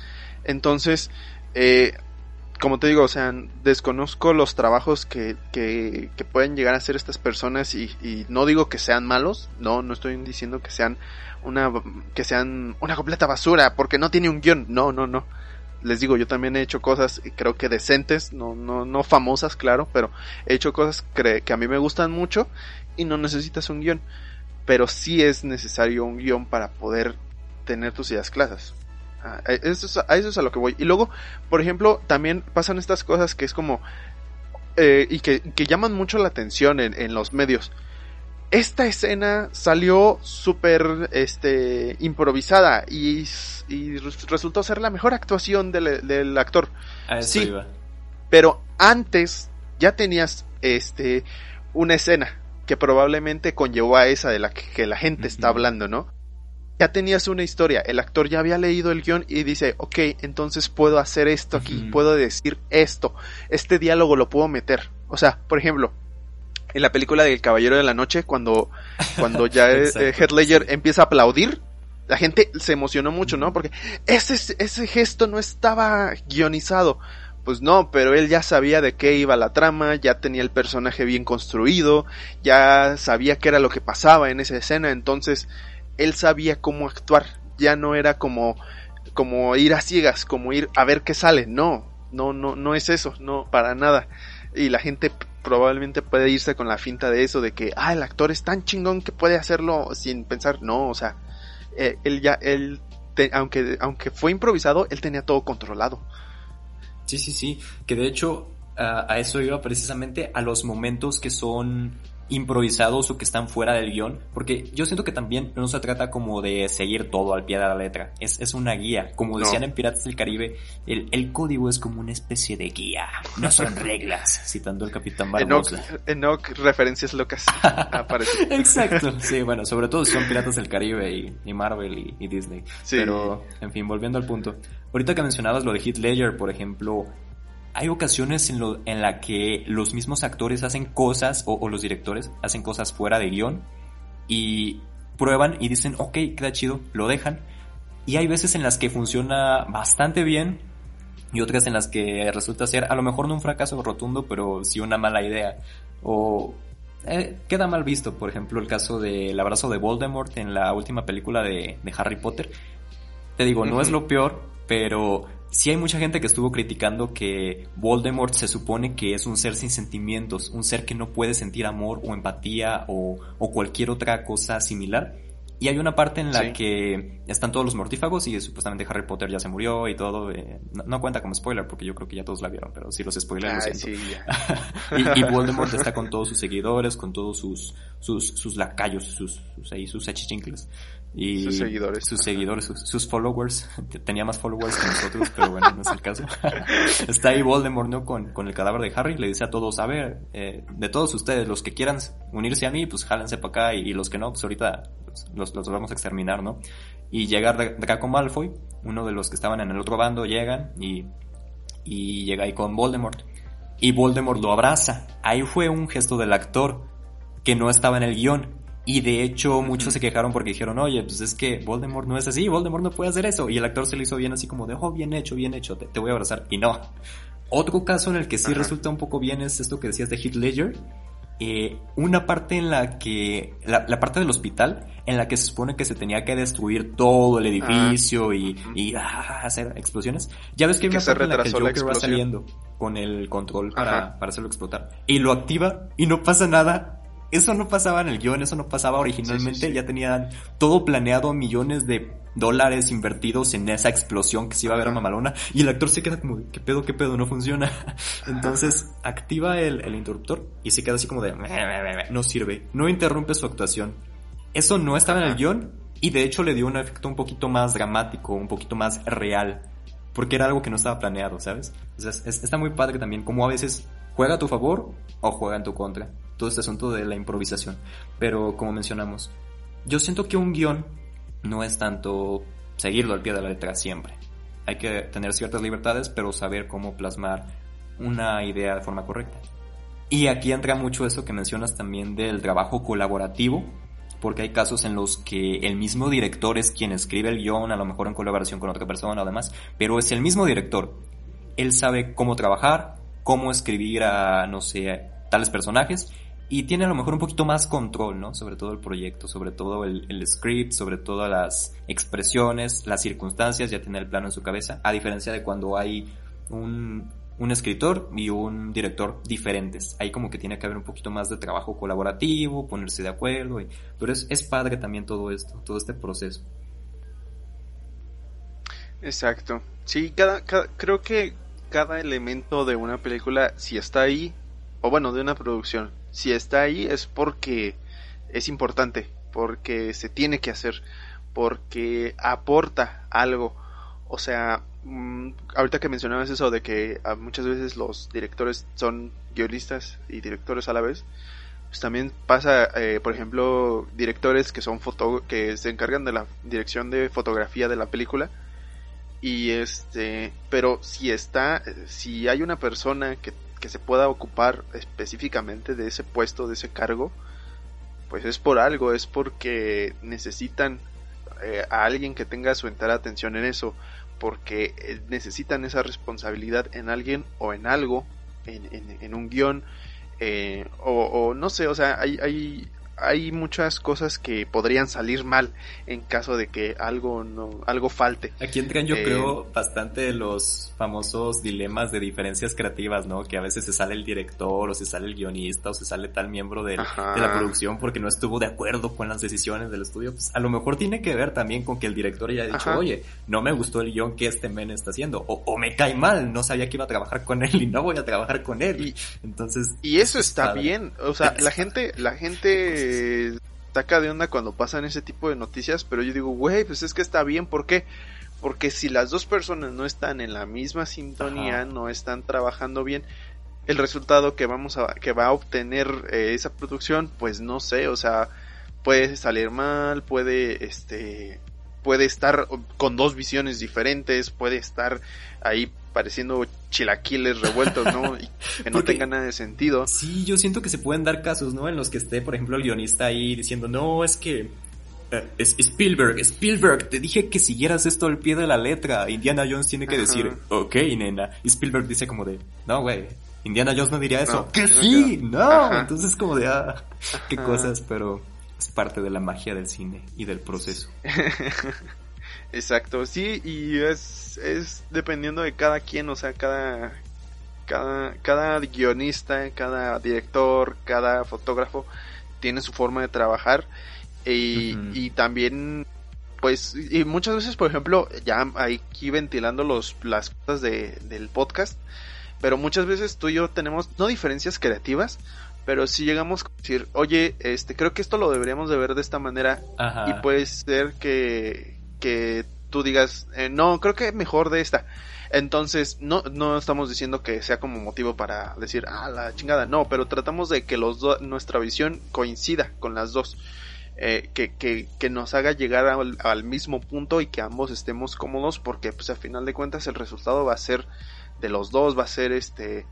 Entonces, eh, como te digo, o sea, desconozco los trabajos que, que, que pueden llegar a hacer estas personas y, y, no digo que sean malos, no, no estoy diciendo que sean una, que sean una completa basura porque no tiene un guion, no, no, no. Les digo, yo también he hecho cosas, creo que decentes, no, no, no famosas, claro, pero he hecho cosas que, que a mí me gustan mucho y no necesitas un guion. pero sí es necesario un guion para poder tener tus ideas claras. Ah, eso, es, a eso es a lo que voy. Y luego, por ejemplo, también pasan estas cosas que es como... Eh, y que, llaman mucho la atención en, los medios. Esta escena salió súper este, improvisada y, resultó ser la mejor actuación del, actor. sí, pero antes ya tenías este, una escena que probablemente conllevó a esa de la que, la gente está hablando, ¿no? Ya tenías una historia, el actor ya había leído el guion y dice, ok, entonces puedo hacer esto aquí, puedo decir esto, este diálogo lo puedo meter. O sea, por ejemplo, en la película del Caballero de la Noche, cuando, cuando ya eh, Heath Ledger empieza a aplaudir, la gente se emocionó mucho, ¿no? Porque ese, ese gesto no estaba guionizado. Pues no, pero él ya sabía de qué iba la trama, ya tenía el personaje bien construido, ya sabía qué era lo que pasaba en esa escena, entonces él sabía cómo actuar, ya no era como como ir a ciegas, como ir a ver qué sale, no, no, no, no es eso, no, para nada. Y la gente probablemente puede irse con la finta de eso, de que, ah, el actor es tan chingón que puede hacerlo sin pensar, no, o sea, eh, él ya, él, aunque, aunque fue improvisado, él tenía todo controlado. Sí, sí, sí. Que de hecho a, eso iba precisamente a los momentos que son improvisados o que están fuera del guion, porque yo siento que también no se trata como de seguir todo al pie de la letra, es, es una guía, como decían en Piratas del Caribe, el, el, código es como una especie de guía, no son reglas, citando al Capitán Barbosa. Enoch, referencias locas. Exacto, sí, bueno, sobre todo son Piratas del Caribe y, Marvel y, Disney, pero en fin, volviendo al punto, ahorita que mencionabas lo de Heath Ledger, por ejemplo, hay ocasiones en, lo, en la que los mismos actores hacen cosas, o, los directores hacen cosas fuera de guion, y prueban y dicen, ok, queda chido, lo dejan. Y hay veces en las que funciona bastante bien, y otras en las que resulta ser, a lo mejor no un fracaso rotundo, pero sí una mala idea. O eh, queda mal visto, por ejemplo, el caso del abrazo de Voldemort en la última película de, Harry Potter. Te digo, no es lo peor, pero sí hay mucha gente que estuvo criticando que Voldemort se supone que es un ser sin sentimientos, un ser que no puede sentir amor o empatía o, o cualquier otra cosa similar. Y hay una parte en la que están todos los mortífagos y supuestamente Harry Potter ya se murió y todo. Eh, no, cuenta como spoiler porque yo creo que ya todos la vieron, pero sí los spoilers lo siento. y, Voldemort está con todos sus seguidores, con todos sus, sus, sus lacayos, sus, sus, ahí, sus achichincles. Y sus seguidores. Sus seguidores, sus, followers. Tenía más followers que nosotros, pero bueno, no es el caso. Está ahí Voldemort, ¿no? Con, con el cadáver de Harry. Le dice a todos, a ver, eh, de todos ustedes, los que quieran unirse a mí, pues jálense para acá. Y, los que no, pues ahorita pues, los, los vamos a exterminar, ¿no? Y llega Draco Malfoy, uno de los que estaban en el otro bando, llegan y, y llega ahí con Voldemort. Y Voldemort lo abraza. Ahí fue un gesto del actor que no estaba en el guion y de hecho muchos se quejaron porque dijeron, oye, pues es que Voldemort no es así, Voldemort no puede hacer eso. Y el actor se lo hizo bien así como de, oh, bien hecho, bien hecho, te, voy a abrazar. Y no. Otro caso en el que sí resulta un poco bien es esto que decías de Heath Ledger. Eh, una parte en la que, la, parte del hospital, en la que se supone que se tenía que destruir todo el edificio y, y ah, hacer explosiones. Ya ves que hay una parte en la que el Joker va saliendo con el control para, para hacerlo explotar. Y lo activa y no pasa nada eso no pasaba en el guion, eso no pasaba originalmente. Ya tenían todo planeado, millones de dólares invertidos en esa explosión que se iba a ver a mamalona. Y el actor se queda como, ¿qué pedo, qué pedo? No funciona. Entonces activa el, interruptor y se queda así como de, no sirve. No interrumpe su actuación. Eso no estaba en el guion y de hecho le dio un efecto un poquito más dramático, un poquito más real. Porque era algo que no estaba planeado, ¿sabes? O sea, está muy padre también como a veces juega a tu favor o juega en tu contra todo este asunto de la improvisación. Pero como mencionamos, yo siento que un guion no es tanto seguirlo al pie de la letra siempre. Hay que tener ciertas libertades, pero saber cómo plasmar una idea de forma correcta. Y aquí entra mucho eso que mencionas también del trabajo colaborativo, porque hay casos en los que el mismo director es quien escribe el guion, a lo mejor en colaboración con otra persona o demás, pero es el mismo director. Él sabe cómo trabajar, cómo escribir a, no sé, tales personajes, y tiene a lo mejor un poquito más control, ¿no? Sobre todo el proyecto, sobre todo el, script, sobre todas las expresiones, las circunstancias, ya tiene el plano en su cabeza, a diferencia de cuando hay un, un escritor y un director diferentes. Ahí como que tiene que haber un poquito más de trabajo colaborativo, ponerse de acuerdo, pero es, es padre también todo esto, todo este proceso. Exacto. Sí, cada, creo que cada elemento de una película, si está ahí, o bueno, de una producción, si está ahí es porque es importante, porque se tiene que hacer, porque aporta algo. O sea, mm, ahorita que mencionabas eso de que ah, muchas veces los directores son guionistas y directores a la vez, pues también pasa, eh, por ejemplo, directores que son foto que se encargan de la dirección de fotografía de la película y este, pero si está, si hay una persona que, que se pueda ocupar específicamente de ese puesto, de ese cargo, pues es por algo, es porque necesitan eh, a alguien que tenga su entera atención en eso, porque eh, necesitan esa responsabilidad en alguien o en algo, en, en, un guion, eh, o, o, no sé, o sea, hay, hay, hay muchas cosas que podrían salir mal en caso de que algo no algo falte. Aquí entran yo eh, creo bastante los famosos dilemas de diferencias creativas, ¿no? Que a veces se sale el director o se sale el guionista o se sale tal miembro de, la producción porque no estuvo de acuerdo con las decisiones del estudio. Pues a lo mejor tiene que ver también con que el director haya dicho, oye, no me gustó el guion que este men está haciendo o, o, me cae mal, no sabía que iba a trabajar con él y no voy a trabajar con él. Y, Entonces... Y eso está bien, o sea, la gente, la gente saca de onda cuando pasan ese tipo de noticias, pero yo digo, güey, pues es que está bien, ¿por qué? Porque si las dos personas no están en la misma sintonía, no están trabajando bien, el resultado que vamos a que va a obtener eh, esa producción, pues no sé, o sea, puede salir mal, puede este puede estar con dos visiones diferentes, puede estar ahí pareciendo chilaquiles revueltos, ¿no? Y que no tenga nada de sentido. Sí, yo siento que se pueden dar casos, ¿no? En los que esté, por ejemplo, el guionista ahí diciendo, no, es que eh, es Spielberg, Spielberg, te dije que siguieras esto al pie de la letra. Indiana Jones tiene que decir, ok, nena. Y Spielberg dice como de, no, güey, Indiana Jones no diría eso. que sí, no. Entonces como de, ah, qué cosas, pero es parte de la magia del cine y del proceso. Exacto, sí, y es, es dependiendo de cada quien, o sea, cada, cada, cada guionista, cada director, cada fotógrafo tiene su forma de trabajar y, y también pues y muchas veces por ejemplo ya aquí ventilando los las cosas de, del podcast pero muchas veces tú y yo tenemos no diferencias creativas pero si llegamos a decir oye este creo que esto lo deberíamos de ver de esta manera y puede ser que que tú digas, eh, no, creo que mejor de esta. Entonces, no, no estamos diciendo que sea como motivo para decir, ah, la chingada, no, pero tratamos de que los nuestra visión coincida con las dos. Eh, que, que, nos haga llegar al, mismo punto y que ambos estemos cómodos porque pues al final de cuentas el resultado va a ser de los dos, va a ser este,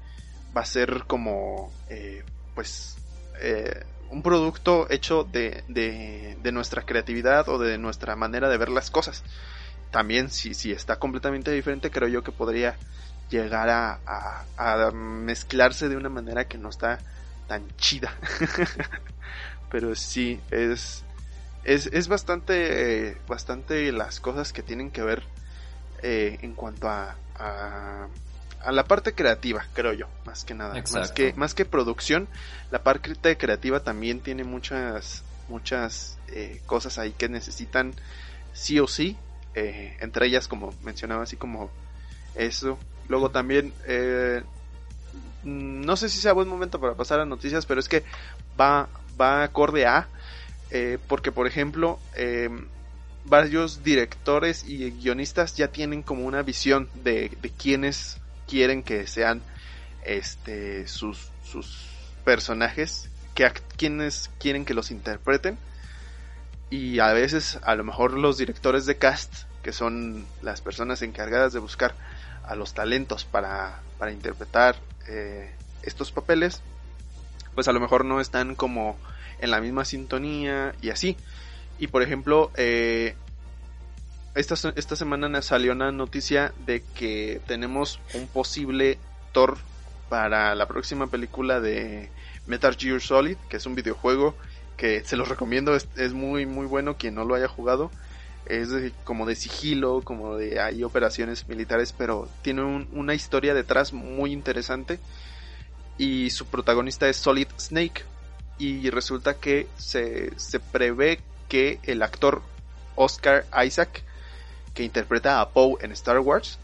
va a ser como, eh, pues, eh, un producto hecho de, de, nuestra creatividad o de nuestra manera de ver las cosas. También si, si está completamente diferente, creo yo que podría llegar a, mezclarse de una manera que no está tan chida. Pero sí, es, es, es bastante, bastante las cosas que tienen que ver eh, en cuanto a a la parte creativa, creo yo, más que nada. Más que, más que producción, la parte creativa también tiene muchas, muchas eh, cosas ahí que necesitan sí o sí, eh, entre ellas como mencionaba, así como eso. Luego también, eh, no sé si sea buen momento para pasar a noticias, pero es que va, va acorde a, porque por ejemplo, varios directores y guionistas ya tienen como una visión de, de quiénes quieren que sean este sus, sus personajes, que quienes quieren que los interpreten. Y a veces a lo mejor los directores de cast, que son las personas encargadas de buscar a los talentos para, para interpretar eh, estos papeles, pues a lo mejor no están como en la misma sintonía y así. Y por ejemplo, eh, esta, esta semana salió una noticia de que tenemos un posible Thor para la próxima película de Metal Gear Solid, que es un videojuego que se los recomiendo, es, muy muy bueno quien no lo haya jugado. es como de sigilo, como de hay operaciones militares, pero tiene una historia detrás muy interesante y su protagonista es Solid Snake y resulta que se, se prevé que el actor Oscar Isaac que interpreta a Poe en Star Wars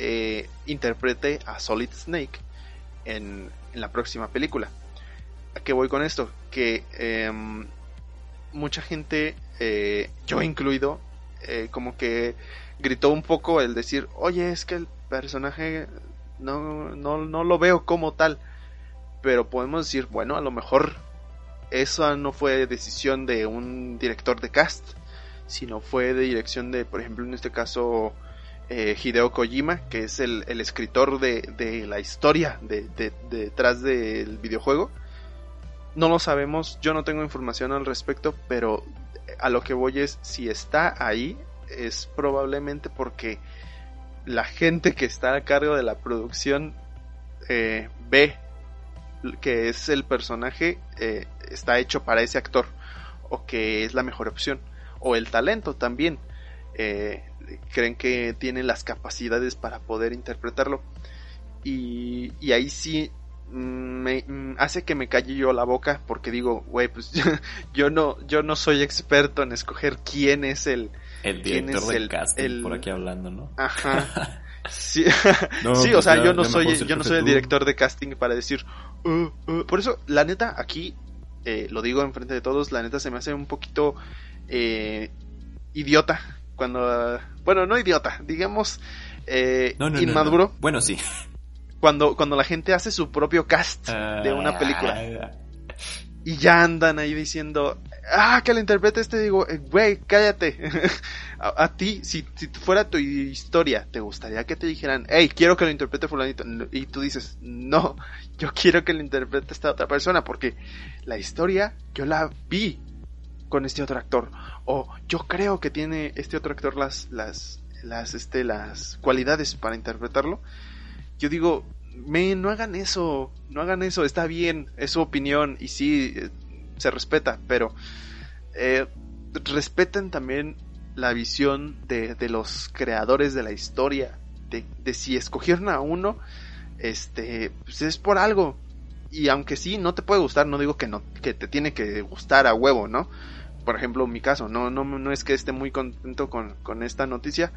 eh, interprete a Solid Snake en, en, la próxima película. ¿A qué voy con esto? Que em, mucha gente, eh, yo incluido, eh, como que gritó un poco el decir, oye, es que el personaje no, no, no lo veo como tal. Pero podemos decir, bueno, a lo mejor esa no fue decisión de un director de cast, sino fue de dirección de, por ejemplo, en este caso, eh, Hideo Kojima, que es el, escritor de, la historia de, detrás del videojuego. No lo sabemos, yo no tengo información al respecto, pero a lo que voy es, si está ahí, es probablemente porque la gente que está a cargo de la producción eh, ve que es el personaje eh, está hecho para ese actor o que es la mejor opción o el talento también eh, creen que tiene las capacidades para poder interpretarlo y, y ahí sí me mm, hace que me calle yo la boca porque digo, güey, pues yo no yo no soy experto en escoger quién es el el director del casting por aquí hablando, ¿no? Ajá. Sí, sí o sea, yo no soy yo no soy el director de casting para decir, uh, uh". por eso la neta aquí eh, lo digo enfrente de todos, la neta se me hace un poquito eh, idiota cuando bueno, no idiota, digamos eh, inmaduro. bueno, sí cuando, cuando la gente hace su propio cast de una película. Ah. Y ya andan ahí diciendo, ah, que le interprete este, digo, eh, güey, cállate. a, ti, si, si fuera tu historia, ¿te gustaría que te dijeran, hey, quiero que lo interprete fulanito? Y tú dices, no, yo quiero que lo interprete esta otra persona, porque la historia yo la vi con este otro actor. O yo creo que tiene este otro actor las, las, las, este, las cualidades para interpretarlo yo digo, me, no hagan eso, no hagan eso, está bien, es su opinión y sí, eh, se respeta, pero eh, respeten también la visión de, de, los creadores de la historia, de, de, si escogieron a uno, este, pues es por algo. Y aunque sí, no te puede gustar, no digo que no, que te tiene que gustar a huevo, ¿no? Por ejemplo, mi caso, no, no, no es que esté muy contento con, con esta noticia,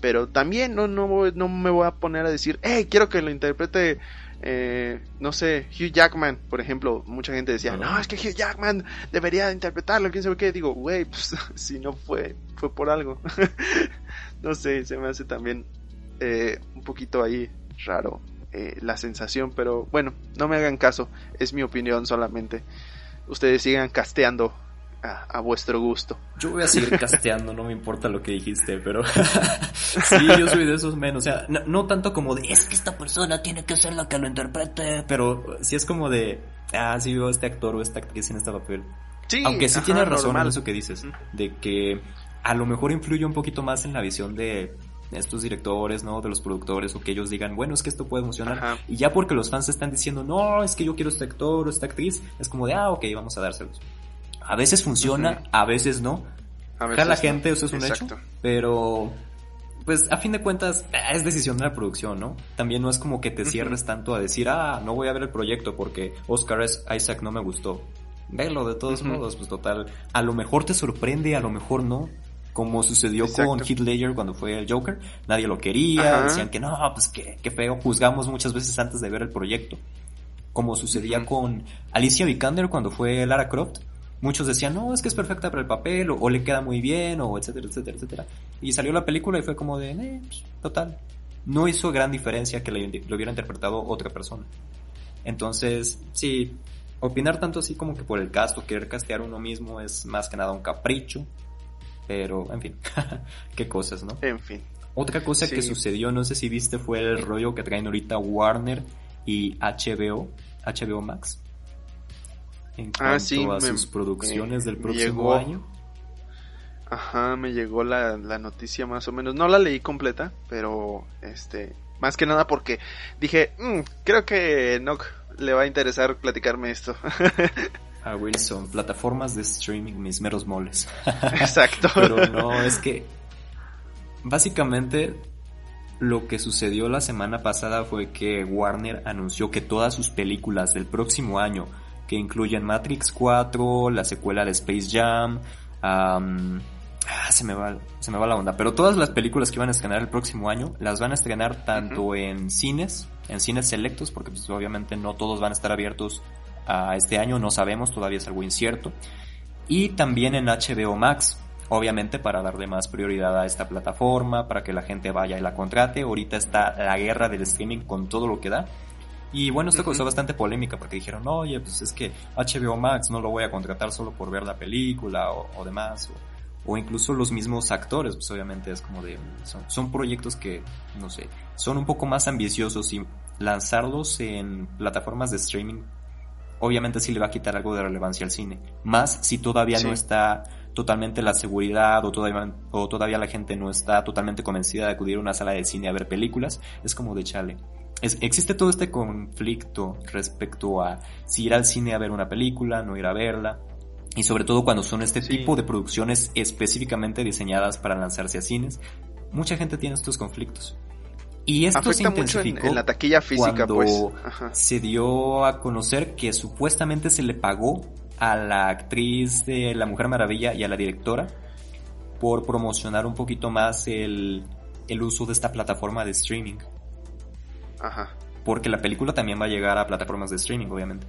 pero también no, no, no me voy a poner a decir, hey, quiero que lo interprete, eh, no sé, Hugh Jackman, por ejemplo. Mucha gente decía, no, es que Hugh Jackman debería interpretarlo, quién sabe qué. Digo, güey, pues si no fue, fue por algo. no sé, se me hace también eh, un poquito ahí raro eh, la sensación, pero bueno, no me hagan caso, es mi opinión solamente. Ustedes sigan casteando a, vuestro gusto. Yo voy a seguir casteando, no me importa lo que dijiste, pero sí, yo soy de esos menos. O sea, no, tanto como de es que esta persona tiene que ser la que lo interprete, pero sí es como de ah, sí veo este actor o esta actriz en este papel. Sí, Aunque sí tienes razón en eso que dices, de que a lo mejor influye un poquito más en la visión de estos directores, ¿no? De los productores o que ellos digan, bueno, es que esto puede funcionar. Y ya porque los fans están diciendo, no, es que yo quiero este actor o esta actriz, es como de, ah, ok, vamos a dárselos. A veces funciona, a veces no. A veces la gente, eso es un hecho. Pero, pues a fin de cuentas, es decisión de la producción, ¿no? También no es como que te cierres tanto a decir, ah, no voy a ver el proyecto porque Oscar Isaac no me gustó. Velo, de todos modos, pues total. A lo mejor te sorprende, a lo mejor no. Como sucedió con Heath Ledger cuando fue el Joker. Nadie lo quería, decían que no, pues que, que feo. Juzgamos muchas veces antes de ver el proyecto. Como sucedía con Alicia Vikander cuando fue Lara Croft muchos decían, no, es que es perfecta para el papel, o, le queda muy bien, o etcétera, etcétera, etcétera. Y salió la película y fue como de, eh, pues, total. No hizo gran diferencia que lo hubiera interpretado otra persona. Entonces, sí, opinar tanto así como que por el cast o querer castear uno mismo es más que nada un capricho. Pero, en fin, qué cosas, ¿no? En fin. Otra cosa que sucedió, no sé si viste, fue el rollo que traen ahorita Warner y HBO, HBO Max, en ah, cuanto a sus producciones del próximo año. Ajá, me llegó la, noticia más o menos. No la leí completa, pero este, más que nada porque dije, mm, creo que no le va a interesar platicarme esto. a Wilson, plataformas de streaming, mis meros moles. Exacto. Pero no, es que básicamente lo que sucedió la semana pasada fue que Warner anunció que todas sus películas del próximo año, que incluyen Matrix 4, la secuela de Space Jam, ah, se, me va, se me va la onda, pero todas las películas que van a estrenar el próximo año las van a estrenar tanto en cines, en cines selectos, porque pues, obviamente no todos van a estar abiertos a este año, no sabemos, todavía es algo incierto, y también en HBO Max obviamente para darle más prioridad a esta plataforma, para que la gente vaya y la contrate. Ahorita está la guerra del streaming con todo lo que da. Y bueno, esto causó bastante polémica porque dijeron, oye, pues es que HBO Max no lo voy a contratar solo por ver la película o, demás. O, incluso los mismos actores, pues obviamente es como de, son, son proyectos que, no sé, son un poco más ambiciosos y lanzarlos en plataformas de streaming obviamente sí le va a quitar algo de relevancia al cine. Más si todavía no está totalmente la seguridad o todavía, o todavía la gente no está totalmente convencida de acudir a una sala de cine a ver películas, es como de chale. Es, existe todo este conflicto respecto a si ir al cine a ver una película, no ir a verla, y sobre todo cuando son este tipo de producciones específicamente diseñadas para lanzarse a cines, mucha gente tiene estos conflictos. Y esto se intensificó en, la taquilla física, cuando pues. se dio a conocer que supuestamente se le pagó a la actriz de La Mujer Maravilla y a la directora por promocionar un poquito más el, el uso de esta plataforma de streaming. Ajá. Porque la película también va a llegar a plataformas de streaming, obviamente.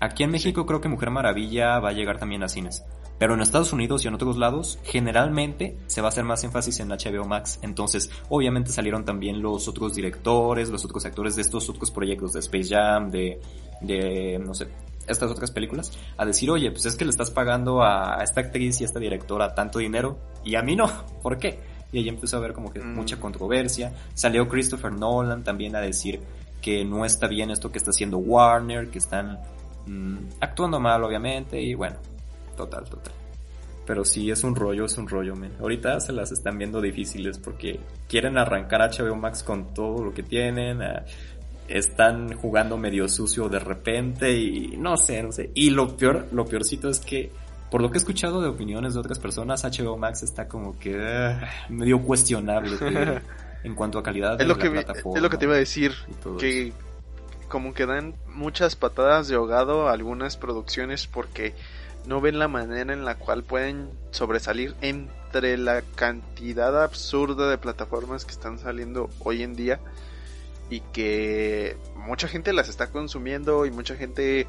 Aquí en México creo que Mujer Maravilla va a llegar también a cines. Pero en Estados Unidos y en otros lados, generalmente se va a hacer más énfasis en HBO Max. Entonces, obviamente salieron también los otros directores, los otros actores de estos otros proyectos de Space Jam, de, de no sé, estas otras películas, a decir, oye, pues es que le estás pagando a, esta actriz y a esta directora tanto dinero y a mí no, ¿por qué? Y ahí empezó a haber como que mm. mucha controversia. Salió Christopher Nolan también a decir que no está bien esto que está haciendo Warner, que están mm, actuando mal obviamente y bueno, total, total. Pero sí, es un rollo, es un rollo, men. Ahorita se las están viendo difíciles porque quieren arrancar HBO Max con todo lo que tienen están jugando medio sucio de repente y no sé, no sé. Y lo peor, lo peorcito es que por lo que he escuchado de opiniones de otras personas, HBO Max está como que ah, medio cuestionable en cuanto a calidad de es lo que plataforma. Es lo que te iba a decir, que como que dan muchas patadas de ahogado a algunas producciones porque no ven la manera en la cual pueden sobresalir entre la cantidad absurda de plataformas que están saliendo hoy en día y que mucha gente las está consumiendo y mucha gente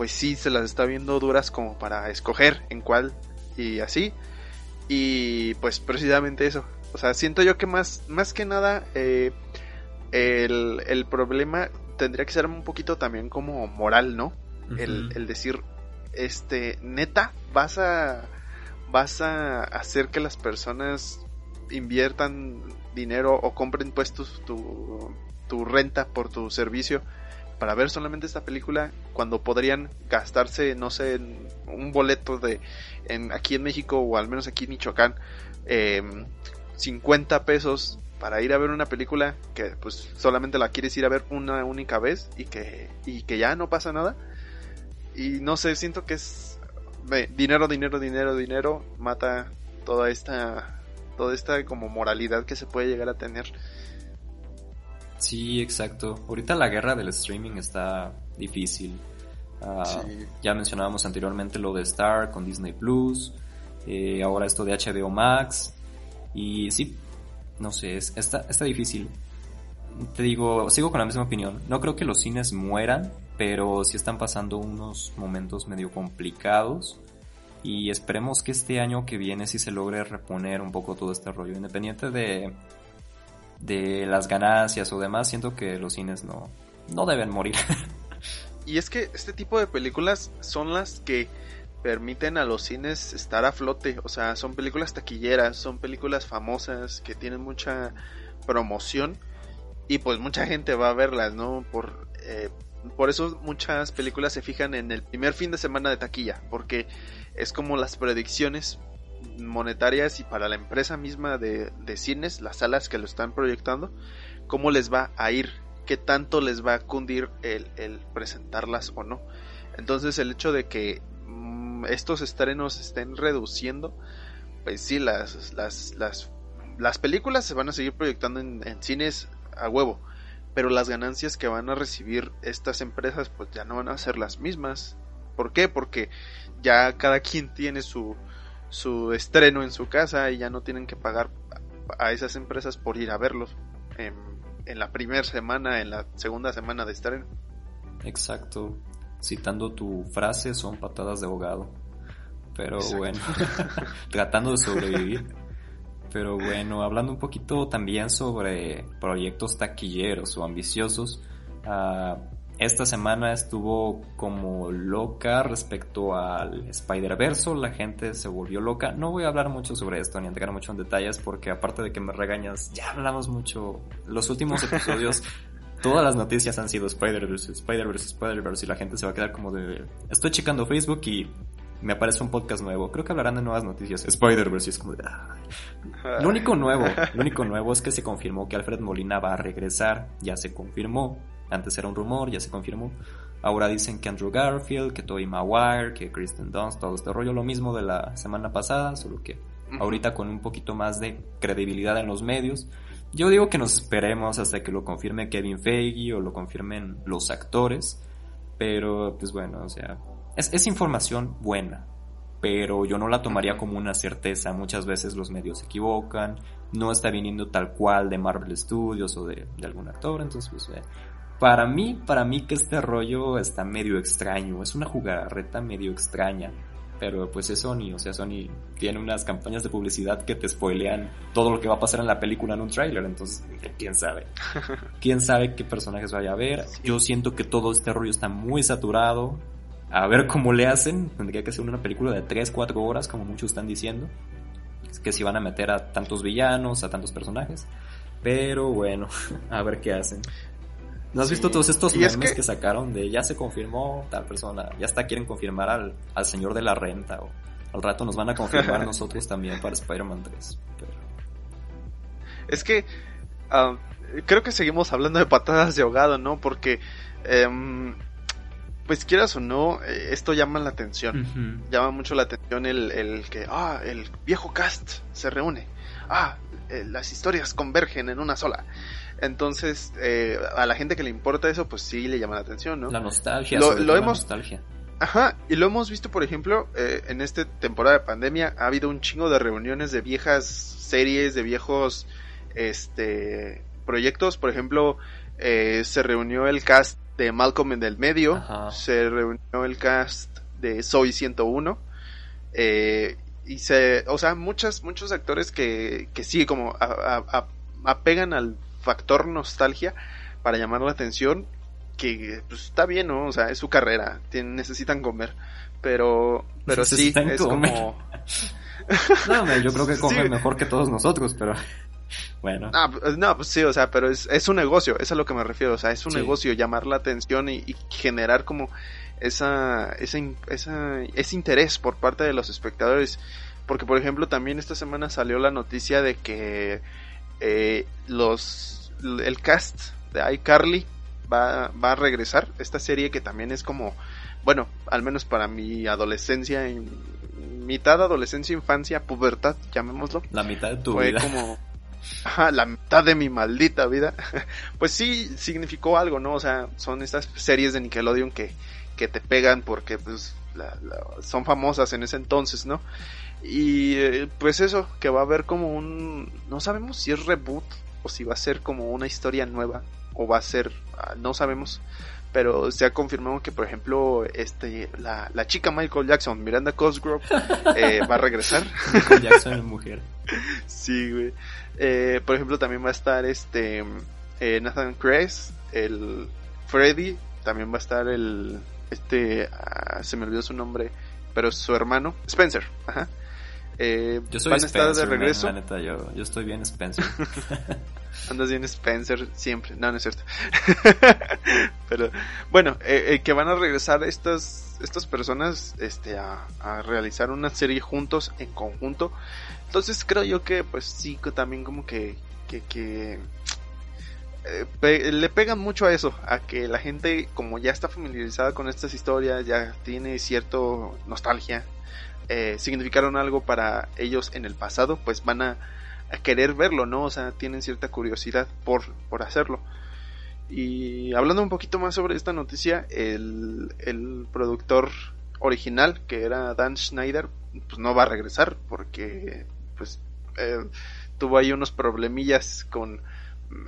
pues sí se las está viendo duras como para escoger en cuál y así. Y pues precisamente eso. O sea siento yo que más más que nada eh, el, el, problema tendría que ser un poquito también como moral no el, el decir este neta vas a vas a hacer que las personas inviertan dinero o compren puestos tu, tu renta por tu servicio para ver solamente esta película cuando podrían gastarse, no sé, un boleto de en, aquí en México o al menos aquí en Michoacán, 50 em, pesos para ir a ver una película que pues solamente la quieres ir a ver una única vez y que, y que ya no pasa nada. Y no sé, siento que es dinero, dinero, dinero, dinero, mata toda esta, toda esta como moralidad que se puede llegar a tener Sí, exacto. Ahorita la guerra del streaming está difícil. Ah, ya mencionábamos anteriormente lo de Star con Disney Plus. Eh, ahora esto de HBO Max. Y sí, no sé, está, está difícil. Te digo, sigo con la misma opinión. No creo que los cines mueran, pero sí están pasando unos momentos medio complicados. Y esperemos que este año que viene sí se logre reponer un poco todo este rollo. Independiente de de las ganancias o demás, siento que los cines no, no deben morir. y es que este tipo de películas son las que permiten a los cines estar a flote, o sea, son películas taquilleras, son películas famosas que tienen mucha promoción y pues mucha gente va a verlas, ¿no? Por, eh, por eso muchas películas se fijan en el primer fin de semana de taquilla, porque es como las predicciones monetarias y para la empresa misma de, cines, las salas que lo están proyectando, cómo les va a ir, qué tanto les va a cundir el, presentarlas o no. Entonces el hecho de que mm, estos estrenos estén reduciendo, pues sí, las, las, las, las películas se van a seguir proyectando en, en cines a huevo, pero las ganancias que van a recibir estas empresas pues ya no van a ser las mismas. ¿Por qué? Porque ya cada quien tiene su, su estreno en su casa y ya no tienen que pagar a esas empresas por ir a verlos en, en la primera semana, en la segunda semana de estreno. Exacto. Citando tu frase, son patadas de ahogado. Pero bueno, tratando de sobrevivir. Pero bueno, hablando un poquito también sobre proyectos taquilleros o ambiciosos, uh, esta semana estuvo como loca respecto al Spider-Verse, la gente se volvió loca. No voy a hablar mucho sobre esto ni entrar mucho en detalles porque aparte de que me regañas, ya hablamos mucho. Los últimos episodios, todas las noticias han sido Spider-Verse, Spider-Verse, Spider-Verse y la gente se va a quedar como de... Estoy checando Facebook y me aparece un podcast nuevo. Creo que hablarán de nuevas noticias. Spider-Verse es como de... Lo único nuevo, lo único nuevo es que se confirmó que Alfred Molina va a regresar. Ya se confirmó. Antes era un rumor, ya se confirmó. Ahora dicen que Andrew Garfield, que Tobey Maguire, que Kristen Dunst, todo este rollo, lo mismo de la semana pasada, solo que ahorita con un poquito más de credibilidad en los medios. Yo digo que nos esperemos hasta que lo confirme Kevin Feige o lo confirmen los actores, pero pues bueno, o sea, es, es información buena, pero yo no la tomaría como una certeza. Muchas veces los medios se equivocan, no está viniendo tal cual de Marvel Studios o de, de algún actor, entonces pues, eh, para mí, para mí que este rollo está medio extraño, es una jugarreta medio extraña. Pero pues es Sony, o sea, Sony tiene unas campañas de publicidad que te spoilean todo lo que va a pasar en la película en un tráiler, entonces quién sabe. Quién sabe qué personajes vaya a ver. Yo siento que todo este rollo está muy saturado. A ver cómo le hacen, tendría que ser una película de 3, 4 horas, como muchos están diciendo. Es que si van a meter a tantos villanos, a tantos personajes. Pero bueno, a ver qué hacen. ¿No has sí. visto todos estos memes que... que... sacaron de ya se confirmó tal persona, ya hasta quieren confirmar al, al señor de la renta o al rato nos van a confirmar nosotros también para Spider-Man 3? Pero... Es que uh, creo que seguimos hablando de patadas de ahogado, ¿no? Porque um, pues quieras o no, eh, esto llama la atención. Uh -huh. Llama mucho la atención el, el que, ah, el viejo cast se reúne. Ah, eh, las historias convergen en una sola. Entonces, eh, a la gente que le importa eso, pues sí le llama la atención, ¿no? La nostalgia, lo, lo hemos... la nostalgia. Ajá, y lo hemos visto, por ejemplo, eh, en esta temporada de pandemia ha habido un chingo de reuniones de viejas series, de viejos este proyectos. Por ejemplo, eh, se reunió el cast de Malcolm en el medio, Ajá. se reunió el cast de Soy 101. Eh, y se, o sea, muchas, muchos actores que, que sí, como a, a, a, apegan al factor nostalgia para llamar la atención que pues, está bien, ¿no? O sea, es su carrera, tienen, necesitan comer, pero pero sí es comer. como No, yo creo que comen sí. mejor que todos nosotros, pero bueno. Ah, no, pues sí, o sea, pero es, es un negocio, es a lo que me refiero, o sea, es un sí. negocio llamar la atención y, y generar como esa, esa, esa, ese interés por parte de los espectadores. Porque, por ejemplo, también esta semana salió la noticia de que eh, los el cast de iCarly va, va a regresar. Esta serie que también es como, bueno, al menos para mi adolescencia, mitad adolescencia, infancia, pubertad, llamémoslo. La mitad de tu fue vida. como ajá, la mitad de mi maldita vida. pues sí significó algo, ¿no? O sea, son estas series de Nickelodeon que, que te pegan porque pues la, la, son famosas en ese entonces, ¿no? Y eh, pues eso, que va a haber como un... No sabemos si es reboot o si va a ser como una historia nueva o va a ser... Uh, no sabemos. Pero se ha confirmado que, por ejemplo, este la, la chica Michael Jackson, Miranda Cosgrove, eh, va a regresar. Michael Jackson es mujer. sí, güey. Eh, por ejemplo, también va a estar este eh, Nathan Kress, el Freddy, también va a estar el... Este... Uh, se me olvidó su nombre, pero su hermano, Spencer. Ajá. Eh, yo soy van a estar de regreso. Man, la neta, yo, yo estoy bien Spencer. Andas bien Spencer siempre. No, no es cierto. Pero bueno, eh, eh, que van a regresar estas estas personas este a, a, realizar una serie juntos en conjunto. Entonces creo yo que pues sí que también como que que, que eh, le pegan mucho a eso, a que la gente como ya está familiarizada con estas historias, ya tiene cierto nostalgia, eh, significaron algo para ellos en el pasado, pues van a, querer verlo, ¿no? O sea, tienen cierta curiosidad por, por hacerlo. Y hablando un poquito más sobre esta noticia, el, el productor original, que era Dan Schneider, pues no va a regresar porque pues eh, tuvo ahí unos problemillas con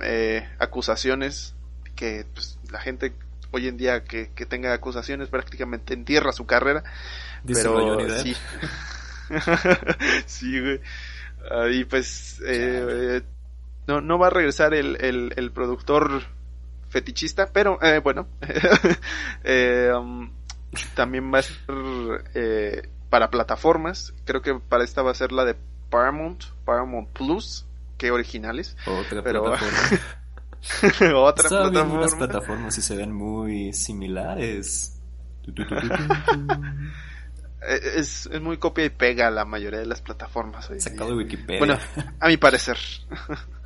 eh, acusaciones que pues, la gente hoy en día que, tenga acusaciones prácticamente entierra su carrera. Pero sí. sí, güey. Ahí pues eh, no, no va a regresar el, el, el productor fetichista, pero eh, bueno, um, también va a ser para plataformas. Creo que para esta va a ser la de Paramount, Paramount Plus, que originales. Otra pero... plataforma. Otra plataforma. Las plataformas y se ven muy similares. Eh, es, es, muy copia y pega la mayoría de las plataformas. Sacado de Wikipedia. Bueno, a mi parecer.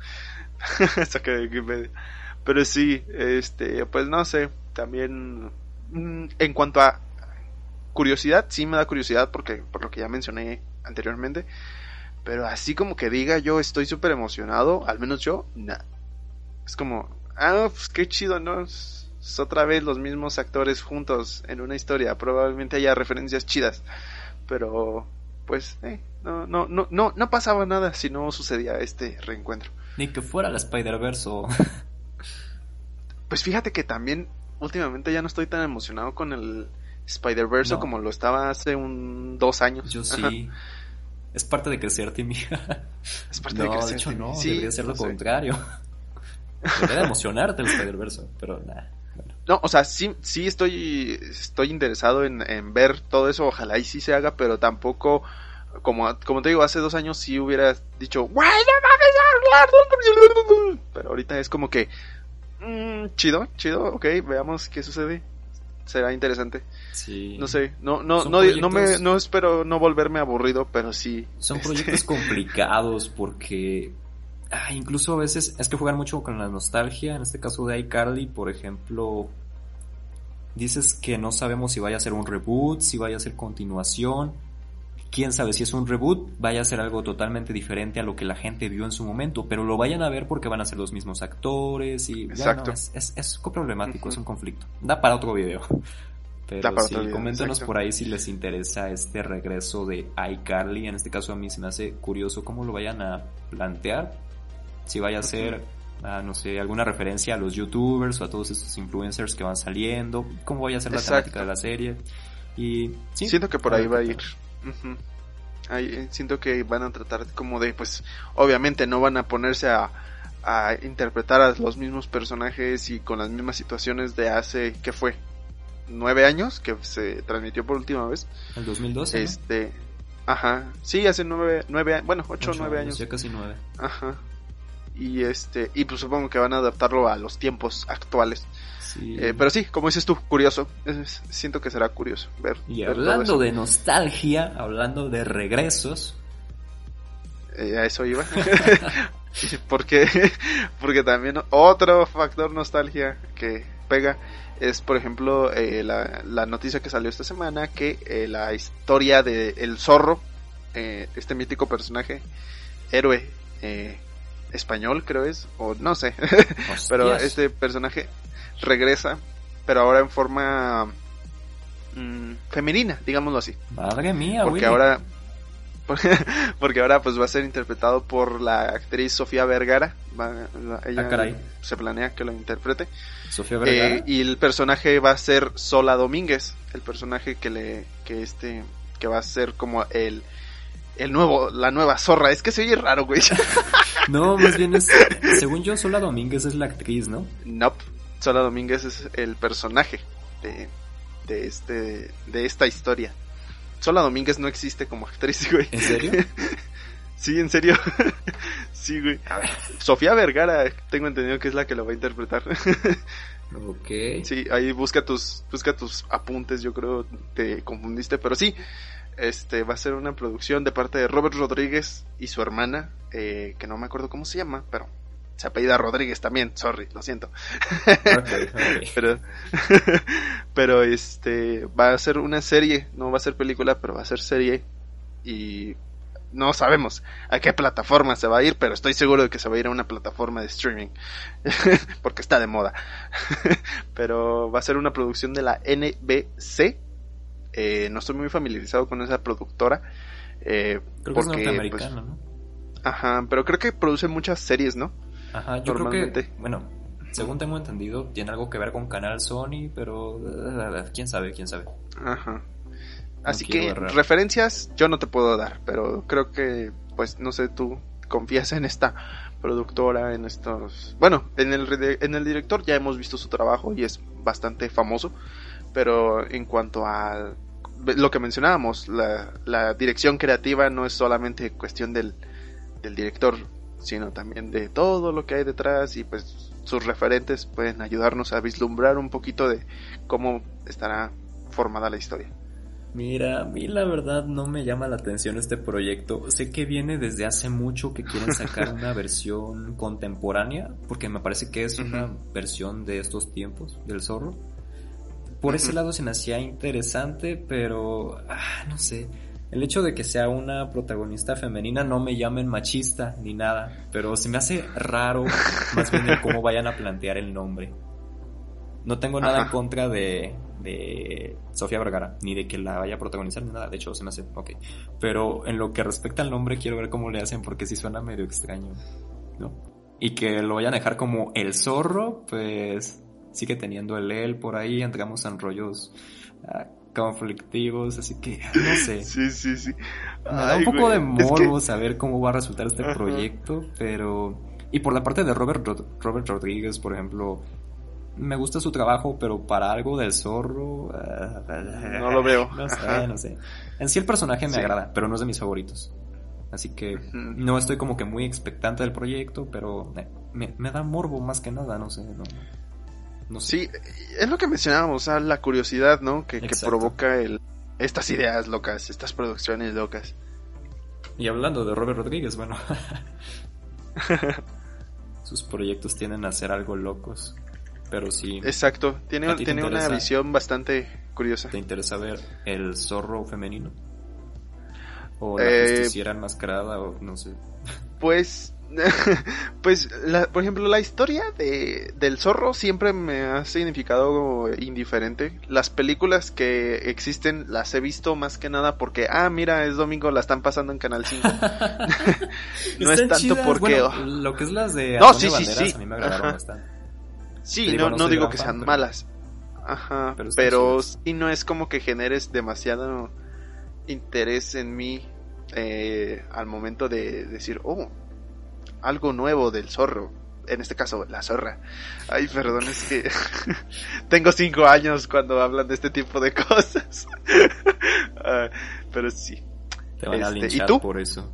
Sacado de Wikipedia. Pero sí, este, pues no sé, también mm, en cuanto a curiosidad, sí me da curiosidad porque por lo que ya mencioné anteriormente, pero así como que diga yo estoy súper emocionado, al menos yo, nada. Es como, ah, pues qué chido, ¿no? Es, otra vez los mismos actores juntos en una historia. Probablemente haya referencias chidas. Pero, pues, eh, no, no, no, no, no pasaba nada si no sucedía este reencuentro. Ni que fuera la Spider-Verse o... pues fíjate que también últimamente ya no estoy tan emocionado con el Spider-Verse como lo estaba hace un dos años. Yo sí. Es parte de crecer, Timmy. Es parte de crecer. De hecho, no, debería ser lo contrario. Debería emocionarte el Spider-Verse, pero nada. No, o sea, sí, sí estoy, estoy interesado en, ver todo eso, ojalá y sí se haga, pero tampoco, como, como te digo, hace dos años sí hubiera dicho, ¡Güey, no mames! Pero ahorita es como que, mmm, chido, chido, ok, veamos qué sucede será interesante. Sí. No sé, no, no, no, no, me, no espero no volverme aburrido, pero sí. Son este, proyectos complicados porque ah, incluso a veces es que juegan mucho con la nostalgia. En este caso de iCarly, por ejemplo, dices que no sabemos si vaya a ser un reboot, si vaya a ser continuación quién sabe si es un reboot, vaya a ser algo totalmente diferente a lo que la gente vio en su momento, pero lo vayan a ver porque van a ser los mismos actores y Exacto. es, es, es, problemático, es un conflicto. Da para otro video. Pero sí, coméntenos por ahí si les interesa este regreso de iCarly. En este caso a mí se me hace curioso cómo lo vayan a plantear. Si vaya a ser, ah, no sé, alguna referencia a los youtubers o a todos estos influencers que van saliendo. Cómo vaya a ser la temática de la serie. Y siento que por ahí va a ir. Eh, siento que van a tratar como de, pues, obviamente no van a ponerse a, a interpretar a los mismos personajes y con las mismas situaciones de hace, ¿qué fue? Nueve años que se transmitió por última vez. El 2012. Este, ajá, sí, hace nueve, nueve, bueno, ocho, o nueve años. Ya casi nueve. Ajá. Y este, y pues supongo que van a adaptarlo a los tiempos actuales. Eh, pero sí, como dices tú, curioso. siento que será curioso ver. Y hablando de nostalgia, hablando de regresos. Eh, a eso iba. porque, porque también otro factor nostalgia que pega es, por ejemplo, eh, la, la, noticia que salió esta semana que la historia de El Zorro, este mítico personaje, héroe español creo es, o no sé, pero este personaje regresa, pero ahora en forma mm, femenina, digámoslo así. Madre mía, Porque ahora porque ahora pues va a ser interpretado por la actriz Sofía Vergara. ella ah, se planea que lo interprete. Sofía Vergara. Eh, y el personaje va a ser Sola Domínguez, el personaje que le que este que va a ser como el el nuevo la nueva zorra. Es que se oye raro, güey. no, más bien es según yo Sola Domínguez es la actriz, ¿no? Nope. Sola Domínguez es el personaje de, de, este, de esta historia. Sola Domínguez no existe como actriz, güey. ¿En serio? sí, en serio. sí, güey. Sofía Vergara, tengo entendido que es la que lo va a interpretar. ok. Sí, ahí busca tus, busca tus apuntes, yo creo te confundiste, pero sí. Este va a ser una producción de parte de Robert Rodríguez y su hermana, eh, que no me acuerdo cómo se llama, pero se apellida Rodríguez también, sorry, lo siento. pero, pero este, va a ser una serie, no va a ser película, pero va a ser serie y no sabemos a qué plataforma se va a ir, pero estoy seguro de que se va a ir a una plataforma de streaming, porque está de moda. pero va a ser una producción de la NBC. Eh, no estoy muy familiarizado con esa productora. Eh, creo porque, que es norteamericana, pues, ¿no? Ajá, pero creo que produce muchas series, ¿no? Ajá, yo creo que, bueno, según tengo entendido, tiene algo que ver con Canal Sony, pero quién sabe, quién sabe. Ajá. Así que referencias yo no te puedo dar, pero creo que, pues, no sé, tú confías en esta productora, en estos... Bueno, en el, en el director ya hemos visto su trabajo y es bastante famoso, pero en cuanto a lo que mencionábamos, la, la dirección creativa no es solamente cuestión del, del director, sino también de todo lo que hay detrás y pues sus referentes pueden ayudarnos a vislumbrar un poquito de cómo estará formada la historia. Mira, a mí la verdad no me llama la atención este proyecto. Sé que viene desde hace mucho que quieren sacar una versión contemporánea, porque me parece que es una versión de estos tiempos del zorro. Por ese lado se me hacía interesante, pero ah, no sé. El hecho de que sea una protagonista femenina no me llamen machista ni nada, pero se me hace raro más bien cómo vayan a plantear el nombre. No tengo nada en contra de, de Sofía Vergara, ni de que la vaya a protagonizar ni nada, de hecho se me hace ok. Pero en lo que respecta al nombre quiero ver cómo le hacen porque sí suena medio extraño, ¿no? Y que lo vayan a dejar como el zorro, pues sigue teniendo el él por ahí, entramos en rollos ah, conflictivos, así que no sé. Sí, sí, sí. Me da un poco de morbo saber cómo va a resultar este proyecto, pero... Y por la parte de Robert, Robert Rodríguez, por ejemplo, me gusta su trabajo, pero para algo del zorro... no lo veo. No sé, no sé. En sí el personaje me agrada, pero no es de mis favoritos. Así que no estoy como que muy expectante del proyecto, pero me, me da morbo más que nada, no sé. No. Sí, es lo que mencionábamos, o la curiosidad, ¿no? Que, provoca el, estas ideas locas, estas producciones locas. Y hablando de Robert Rodríguez, bueno, sus proyectos tienden a ser algo locos, pero sí. Exacto, tiene, tiene una visión bastante curiosa. ¿Te interesa ver el zorro femenino? ¿O la eh, enmascarada o no sé? Pues pues, por ejemplo, la historia de, del zorro siempre me ha significado indiferente. Las películas que existen las he visto más que nada porque, ah, mira, es domingo, la están pasando en Canal 5. no es tanto porque... lo que es las de... No, sí, sí, sí. A mí me agradaron bastante. Sí, no, no, digo que sean malas. Ajá, pero, pero sí no es como que generes demasiado interés en mí eh, al momento de decir, oh, algo nuevo del zorro. En este caso, la zorra. Ay, perdón, es que tengo cinco años cuando hablan de este tipo de cosas. Ah, pero sí. Te van a este, ¿y tú? por eso.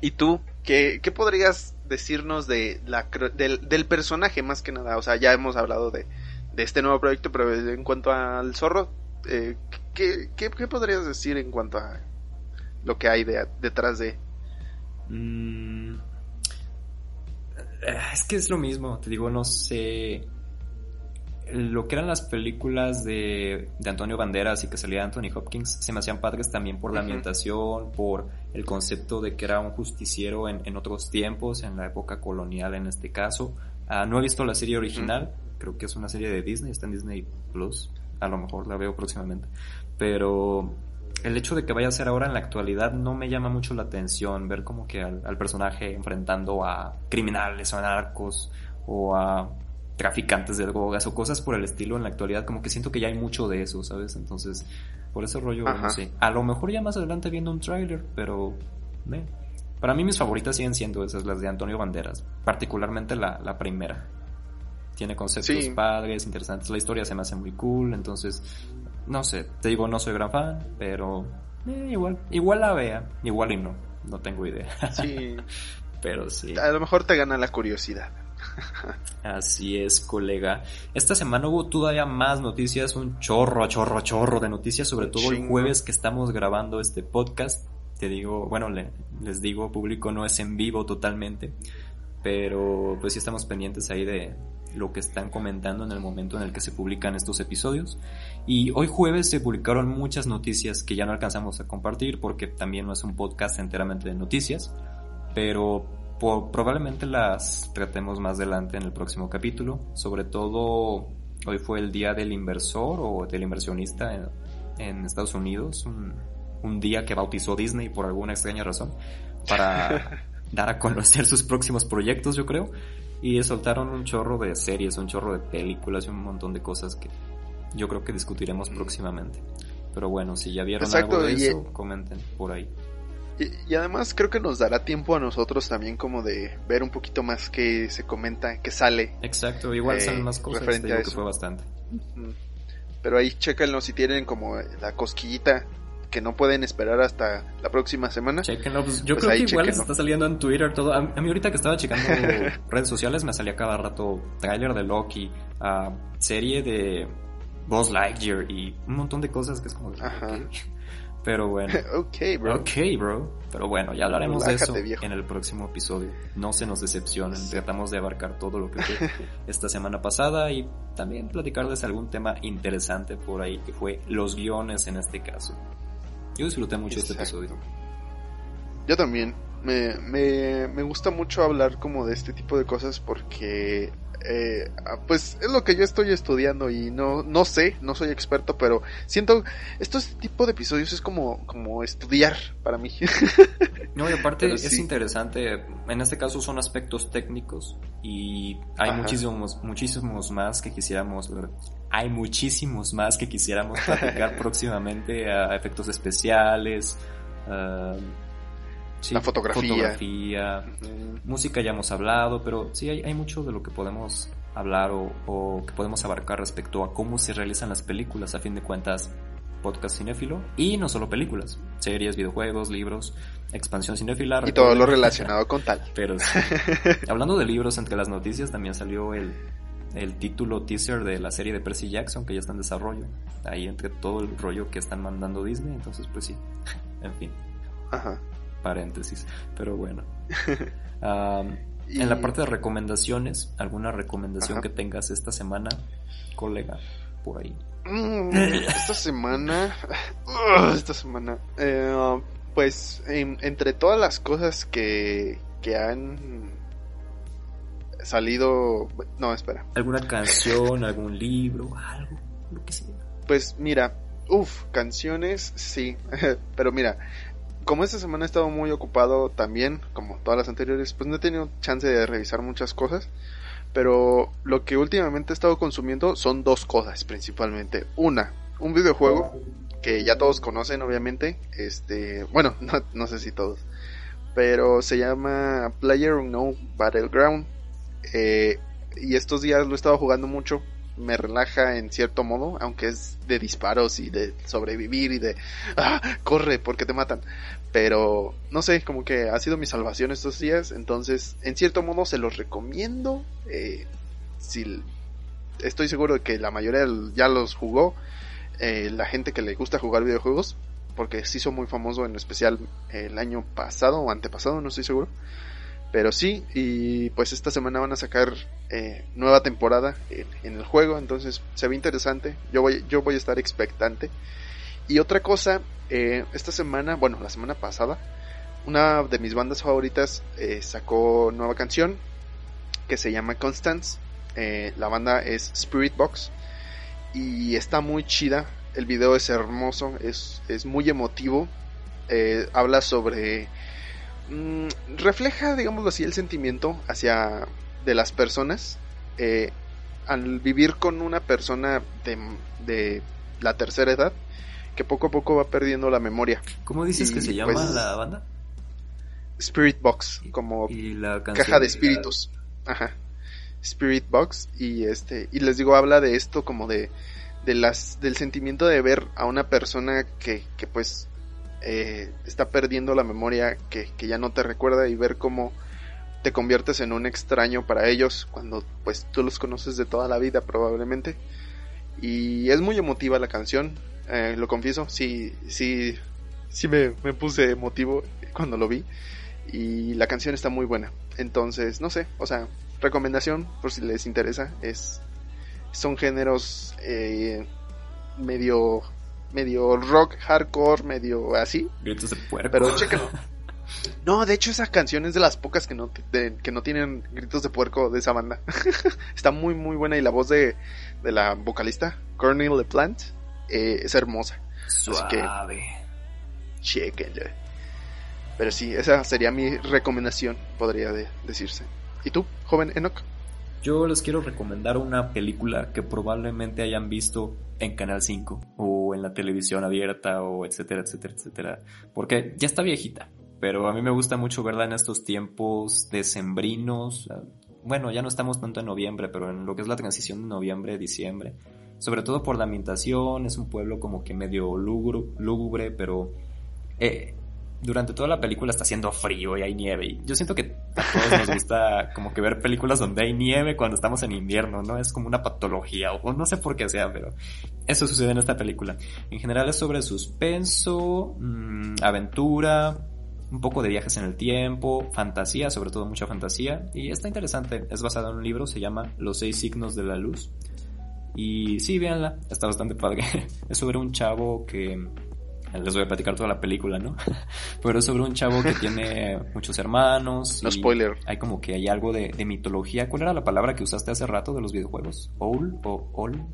¿Y tú? ¿Qué, qué podrías decirnos de la, del, del, personaje más que nada? O sea, ya hemos hablado de, de este nuevo proyecto, pero en cuanto al zorro, eh, ¿qué, qué, qué, podrías decir en cuanto a lo que hay de, detrás de Mm, es que es lo mismo, te digo, no sé. Lo que eran las películas de, Antonio Banderas y que salía Anthony Hopkins se me hacían padres también por la ambientación, por el concepto de que era un justiciero en, otros tiempos, en la época colonial en este caso. Ah, no he visto la serie original, creo que es una serie de Disney, está en Disney Plus, a lo mejor la veo próximamente. Pero el hecho de que vaya a ser ahora en la actualidad no me llama mucho la atención ver como que al, personaje enfrentando a criminales o a narcos o a traficantes de drogas o cosas por el estilo en la actualidad, como que siento que ya hay mucho de eso, ¿sabes? Entonces, por ese rollo, no sé. A lo mejor ya más adelante viendo un tráiler, pero... Para mí mis favoritas siguen siendo esas, las de Antonio Banderas, particularmente la, la primera. Tiene conceptos padres, interesantes, la historia se me hace muy cool, entonces no sé, te digo, no soy gran fan, pero eh, igual, igual la vea, igual y no, no tengo idea. Sí. pero sí. A lo mejor te gana la curiosidad. Así es, colega. Esta semana hubo todavía más noticias, un chorro, chorro, chorro de noticias, sobre todo el jueves que estamos grabando este podcast. Te digo, bueno, les digo, público no es en vivo totalmente. pero pues sí estamos pendientes ahí de lo que están comentando en el momento en el que se publican estos episodios. Y hoy jueves se publicaron muchas noticias que ya no alcanzamos a compartir porque también no es un podcast enteramente de noticias, pero probablemente las tratemos más adelante en el próximo capítulo. Sobre todo, hoy fue el día del inversor o del inversionista en, Estados Unidos, un, un día que bautizó Disney por alguna extraña razón, para dar a conocer sus próximos proyectos, yo creo. Y soltaron un chorro de series, un chorro de películas y un montón de cosas que yo creo que discutiremos próximamente. Pero bueno, si ya vieron algo de eso, comenten por ahí. Y, además creo que nos dará tiempo a nosotros también como de ver un poquito más que se comenta, que sale. Exacto, igual salen eh, más cosas, te digo que fue bastante. Pero ahí chéquenlo si tienen como la cosquillita que no pueden esperar hasta la próxima semana. Chequenlo, pues yo pues creo que igual está saliendo en Twitter todo. A, mí ahorita que estaba checando redes sociales me salía cada rato trailer de Loki, uh, serie de Buzz Lightyear y un montón de cosas que es como... Ajá. Pero bueno. ok, bro. Ok, bro. Pero bueno, ya hablaremos de eso en el próximo episodio. No se nos decepcionen. Tratamos de abarcar todo lo que fue esta semana pasada y también platicarles algún tema interesante por ahí, que fue los guiones en este caso. Yo disfruté mucho este episodio. Yo también. Me, me, me gusta mucho hablar como de este tipo de cosas porque eh, ah, pues es lo que yo estoy estudiando y no, no sé, no soy experto, pero siento, este tipo de episodios es como, como estudiar para mí. no, y aparte es interesante, en este caso son aspectos técnicos y hay muchísimos, muchísimos más que quisiéramos, hay muchísimos más que quisiéramos platicar próximamente a efectos especiales, la fotografía. música ya hemos hablado, pero sí hay, hay mucho de lo que podemos hablar o, que podemos abarcar respecto a cómo se realizan las películas, a fin de cuentas, podcast cinéfilo, y no solo películas, series, videojuegos, libros, expansión cinéfila. Y todo lo relacionado con tal. Pero hablando de libros, entre las noticias también salió el, el título teaser de la serie de Percy Jackson que ya está en desarrollo, ahí entre todo el rollo que están mandando Disney, entonces pues sí, en fin. Ajá paréntesis, pero bueno. En la parte de recomendaciones, ¿alguna recomendación que tengas esta semana, colega, por ahí? Mm, esta semana, esta semana, eh, pues entre todas las cosas que, que han salido, no, espera. ¿Alguna canción, algún libro, algo, lo que sea? Pues mira, uff, canciones, sí, pero mira, como esta semana he estado muy ocupado también, como todas las anteriores, pues no he tenido chance de revisar muchas cosas. Pero lo que últimamente he estado consumiendo son dos cosas principalmente. Una, un videojuego que ya todos conocen obviamente. Este, bueno, no, sé si todos. Pero se llama Player Unknown Battleground. Eh, y estos días lo he estado jugando mucho me relaja en cierto modo, aunque es de disparos y de sobrevivir y de ah, corre porque te matan. Pero no sé, como que ha sido mi salvación estos días, entonces en cierto modo se los recomiendo. Eh, si estoy seguro de que la mayoría ya los jugó, eh, la gente que le gusta jugar videojuegos, porque se hizo muy famoso en especial el año pasado o antepasado, no estoy seguro. Pero sí, y pues esta semana van a sacar eh, nueva temporada en, el juego, entonces se ve interesante. Yo voy, yo voy a estar expectante. Y otra cosa, eh, esta semana, bueno, la semana pasada, una de mis bandas favoritas eh, sacó nueva canción que se llama Constance. la banda es Spirit Box y está muy chida. El video es hermoso, es, es muy emotivo. habla sobre Mm, refleja, digámoslo así, el sentimiento hacia de las personas eh, al vivir con una persona de, la tercera edad que poco a poco va perdiendo la memoria. ¿Cómo dices que se llama pues, la banda? Spirit Box, como caja de espíritus. Ajá. Spirit Box y este y les digo habla de esto como de de las del sentimiento de ver a una persona que, que pues eh, está perdiendo la memoria que, ya no te recuerda y ver cómo te conviertes en un extraño para ellos cuando pues tú los conoces de toda la vida probablemente y es muy emotiva la canción eh, lo confieso sí sí sí me, me, puse emotivo cuando lo vi y la canción está muy buena. Entonces, no sé, o sea, recomendación por si les interesa es son géneros eh, medio medio rock hardcore, medio así. Gritos de puerco. Pero. No, de hecho esa canción es de las pocas que no, que no tienen gritos de puerco de esa banda. Está muy muy buena y la voz de, de la vocalista, Cornel LePlant, eh, es hermosa. Suave. chequenlo. Pero sí, esa sería mi recomendación, podría decirse. ¿Y tú, joven Enoch? Yo les quiero recomendar una película que probablemente hayan visto en Canal 5 o en la televisión abierta o etcétera, etcétera, etcétera. Porque ya está viejita, pero a mí me gusta mucho verla en estos tiempos decembrinos. Bueno, ya no estamos tanto en noviembre, pero en lo que es la transición de noviembre, diciembre. Sobre todo por la ambientación, es un pueblo como que medio lúgubre, pero eh, durante toda la película está haciendo frío y hay nieve. Y yo siento que a todos nos gusta como que ver películas donde hay nieve cuando estamos en invierno, ¿no? Es como una patología, o no sé por qué sea, pero eso sucede en esta película. En general es sobre suspenso, mm, aventura, un poco de viajes en el tiempo, fantasía, sobre todo mucha fantasía. Y está interesante, es basada en un libro, se llama Los seis signos de la luz. Y sí, véanla, está bastante padre. es sobre un chavo que les voy a platicar toda la película, ¿no? Pero es sobre un chavo que tiene muchos hermanos. No spoiler. Hay como que hay algo de, mitología. ¿Cuál era la palabra que usaste hace rato de los videojuegos? ¿Oul o Ol?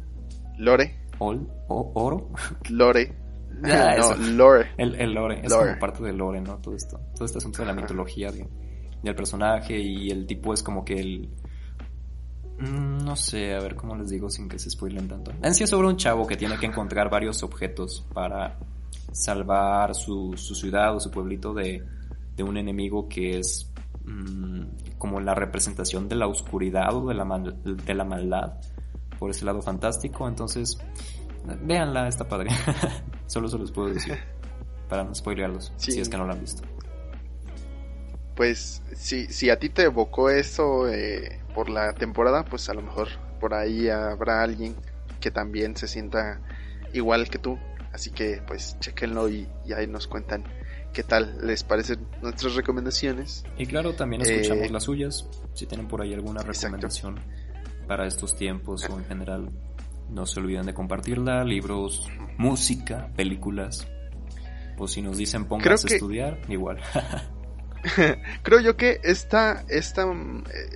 Lore. ¿Ol o Oro? Lore. Ah, no, lore. El, el lore. Es como parte del lore, ¿no? Todo esto. Todo este asunto de la mitología de, del personaje y el tipo es como que el... Mm, no sé, a ver cómo les digo sin que se spoilen tanto. En sí es sobre un chavo que tiene que encontrar varios objetos para salvar su, su ciudad o su pueblito de, de un enemigo que es mm, como la representación de la oscuridad o de la, de la maldad por ese lado fantástico. Entonces, véanla, está padre. Solo se los puedo decir para no spoilearlos si es que no lo han visto. Pues si, si a ti te evocó eso eh, por la temporada, pues a lo mejor por ahí habrá alguien que también se sienta igual que tú Así que pues chequenlo y, ahí nos cuentan qué tal les parecen nuestras recomendaciones. Y claro, también escuchamos eh, las suyas. Si tienen por ahí alguna recomendación para estos tiempos o en general, no se olviden de compartirla. Libros, música, películas. O si nos dicen pónganse a estudiar, igual. Creo yo que esta, esta,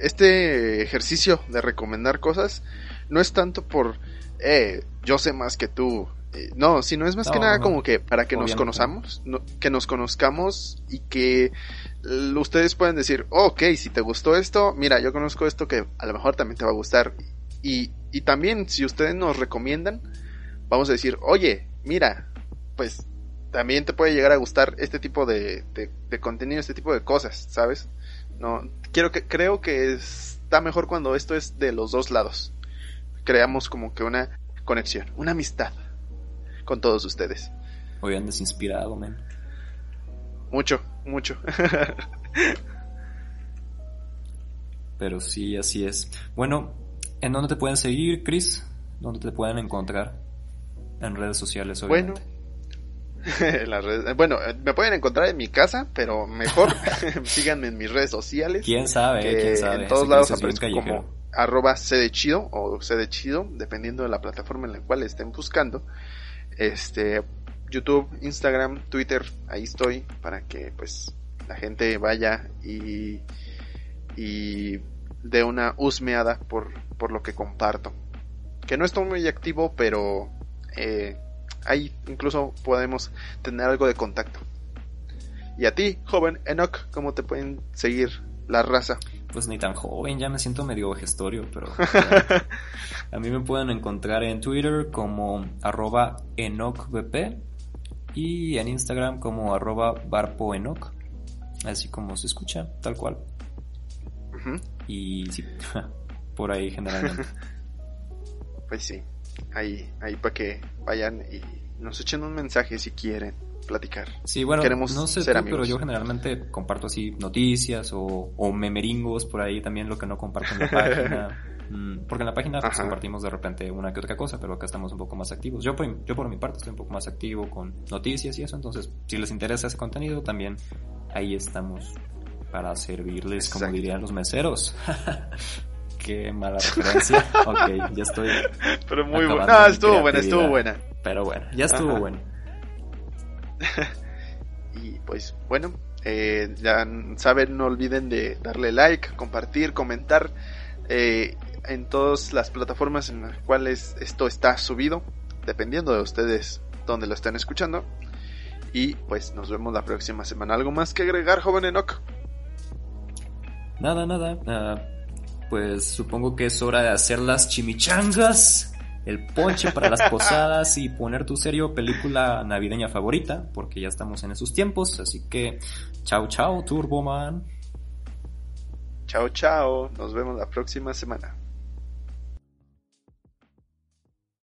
este ejercicio de recomendar cosas no es tanto por, eh, yo sé más que tú, no, sino es más que nada como que para que nos conozcamos, que nos conozcamos y que ustedes pueden decir, ok, si te gustó esto, mira, yo conozco esto que a lo mejor también te va a gustar. Y, y también si ustedes nos recomiendan, vamos a decir, oye, mira, pues también te puede llegar a gustar este tipo de, de, contenido, este tipo de cosas, ¿sabes? No, quiero que, creo que está mejor cuando esto es de los dos lados. Creamos como que una conexión, una amistad con todos ustedes. Hoy andas inspirado, men. Mucho, mucho. Pero sí, así es. Bueno, ¿en dónde te pueden seguir, Chris? ¿Dónde te pueden encontrar? En redes sociales, obviamente. Bueno, bueno, me pueden encontrar en mi casa, pero mejor síganme en mis redes sociales. ¿Quién sabe? ¿Quién sabe? En todos lados aparezco como arroba o chido, dependiendo de la plataforma en la cual estén buscando. Este, YouTube, Instagram, Twitter, ahí estoy para que pues la gente vaya y, y dé una husmeada por, por lo que comparto. Que no estoy muy activo, pero eh, ahí incluso podemos tener algo de contacto. Y a ti, joven Enoch, ¿cómo te pueden seguir la raza? Pues ni tan joven, ya me siento medio gestorio, pero a mí me pueden encontrar en Twitter como arroba enocbp y en Instagram como arroba barpoenoc, así como se escucha, tal cual. Y sí, por ahí generalmente. pues sí, ahí, ahí para que vayan y nos echen un mensaje si quieren platicar. Sí, bueno, Queremos no sé pero yo generalmente comparto así noticias o, o, memeringos por ahí también lo que no comparto en la página. Mm, porque en la página pues, compartimos de repente una que otra cosa, pero acá estamos un poco más activos. Yo por, yo por mi parte estoy un poco más activo con noticias y eso, entonces si les interesa ese contenido también ahí estamos para servirles, como dirían los meseros. Qué mala referencia. ok, ya estoy. Pero muy buena. No, estuvo buena, estuvo buena. Pero bueno, ya estuvo buena. y pues bueno, eh, ya saben, no olviden de darle like, compartir, comentar eh, en todas las plataformas en las cuales esto está subido, dependiendo de ustedes donde lo estén escuchando. Y pues nos vemos la próxima semana. ¿Algo más que agregar, joven Enoch? Nada, nada. Ah, pues supongo que es hora de hacer las chimichangas, el ponche para las posadas y poner tu serio película navideña favorita, porque ya estamos en esos tiempos. Así que, chao, chao, Turboman. Chao, chao. Nos vemos la próxima semana.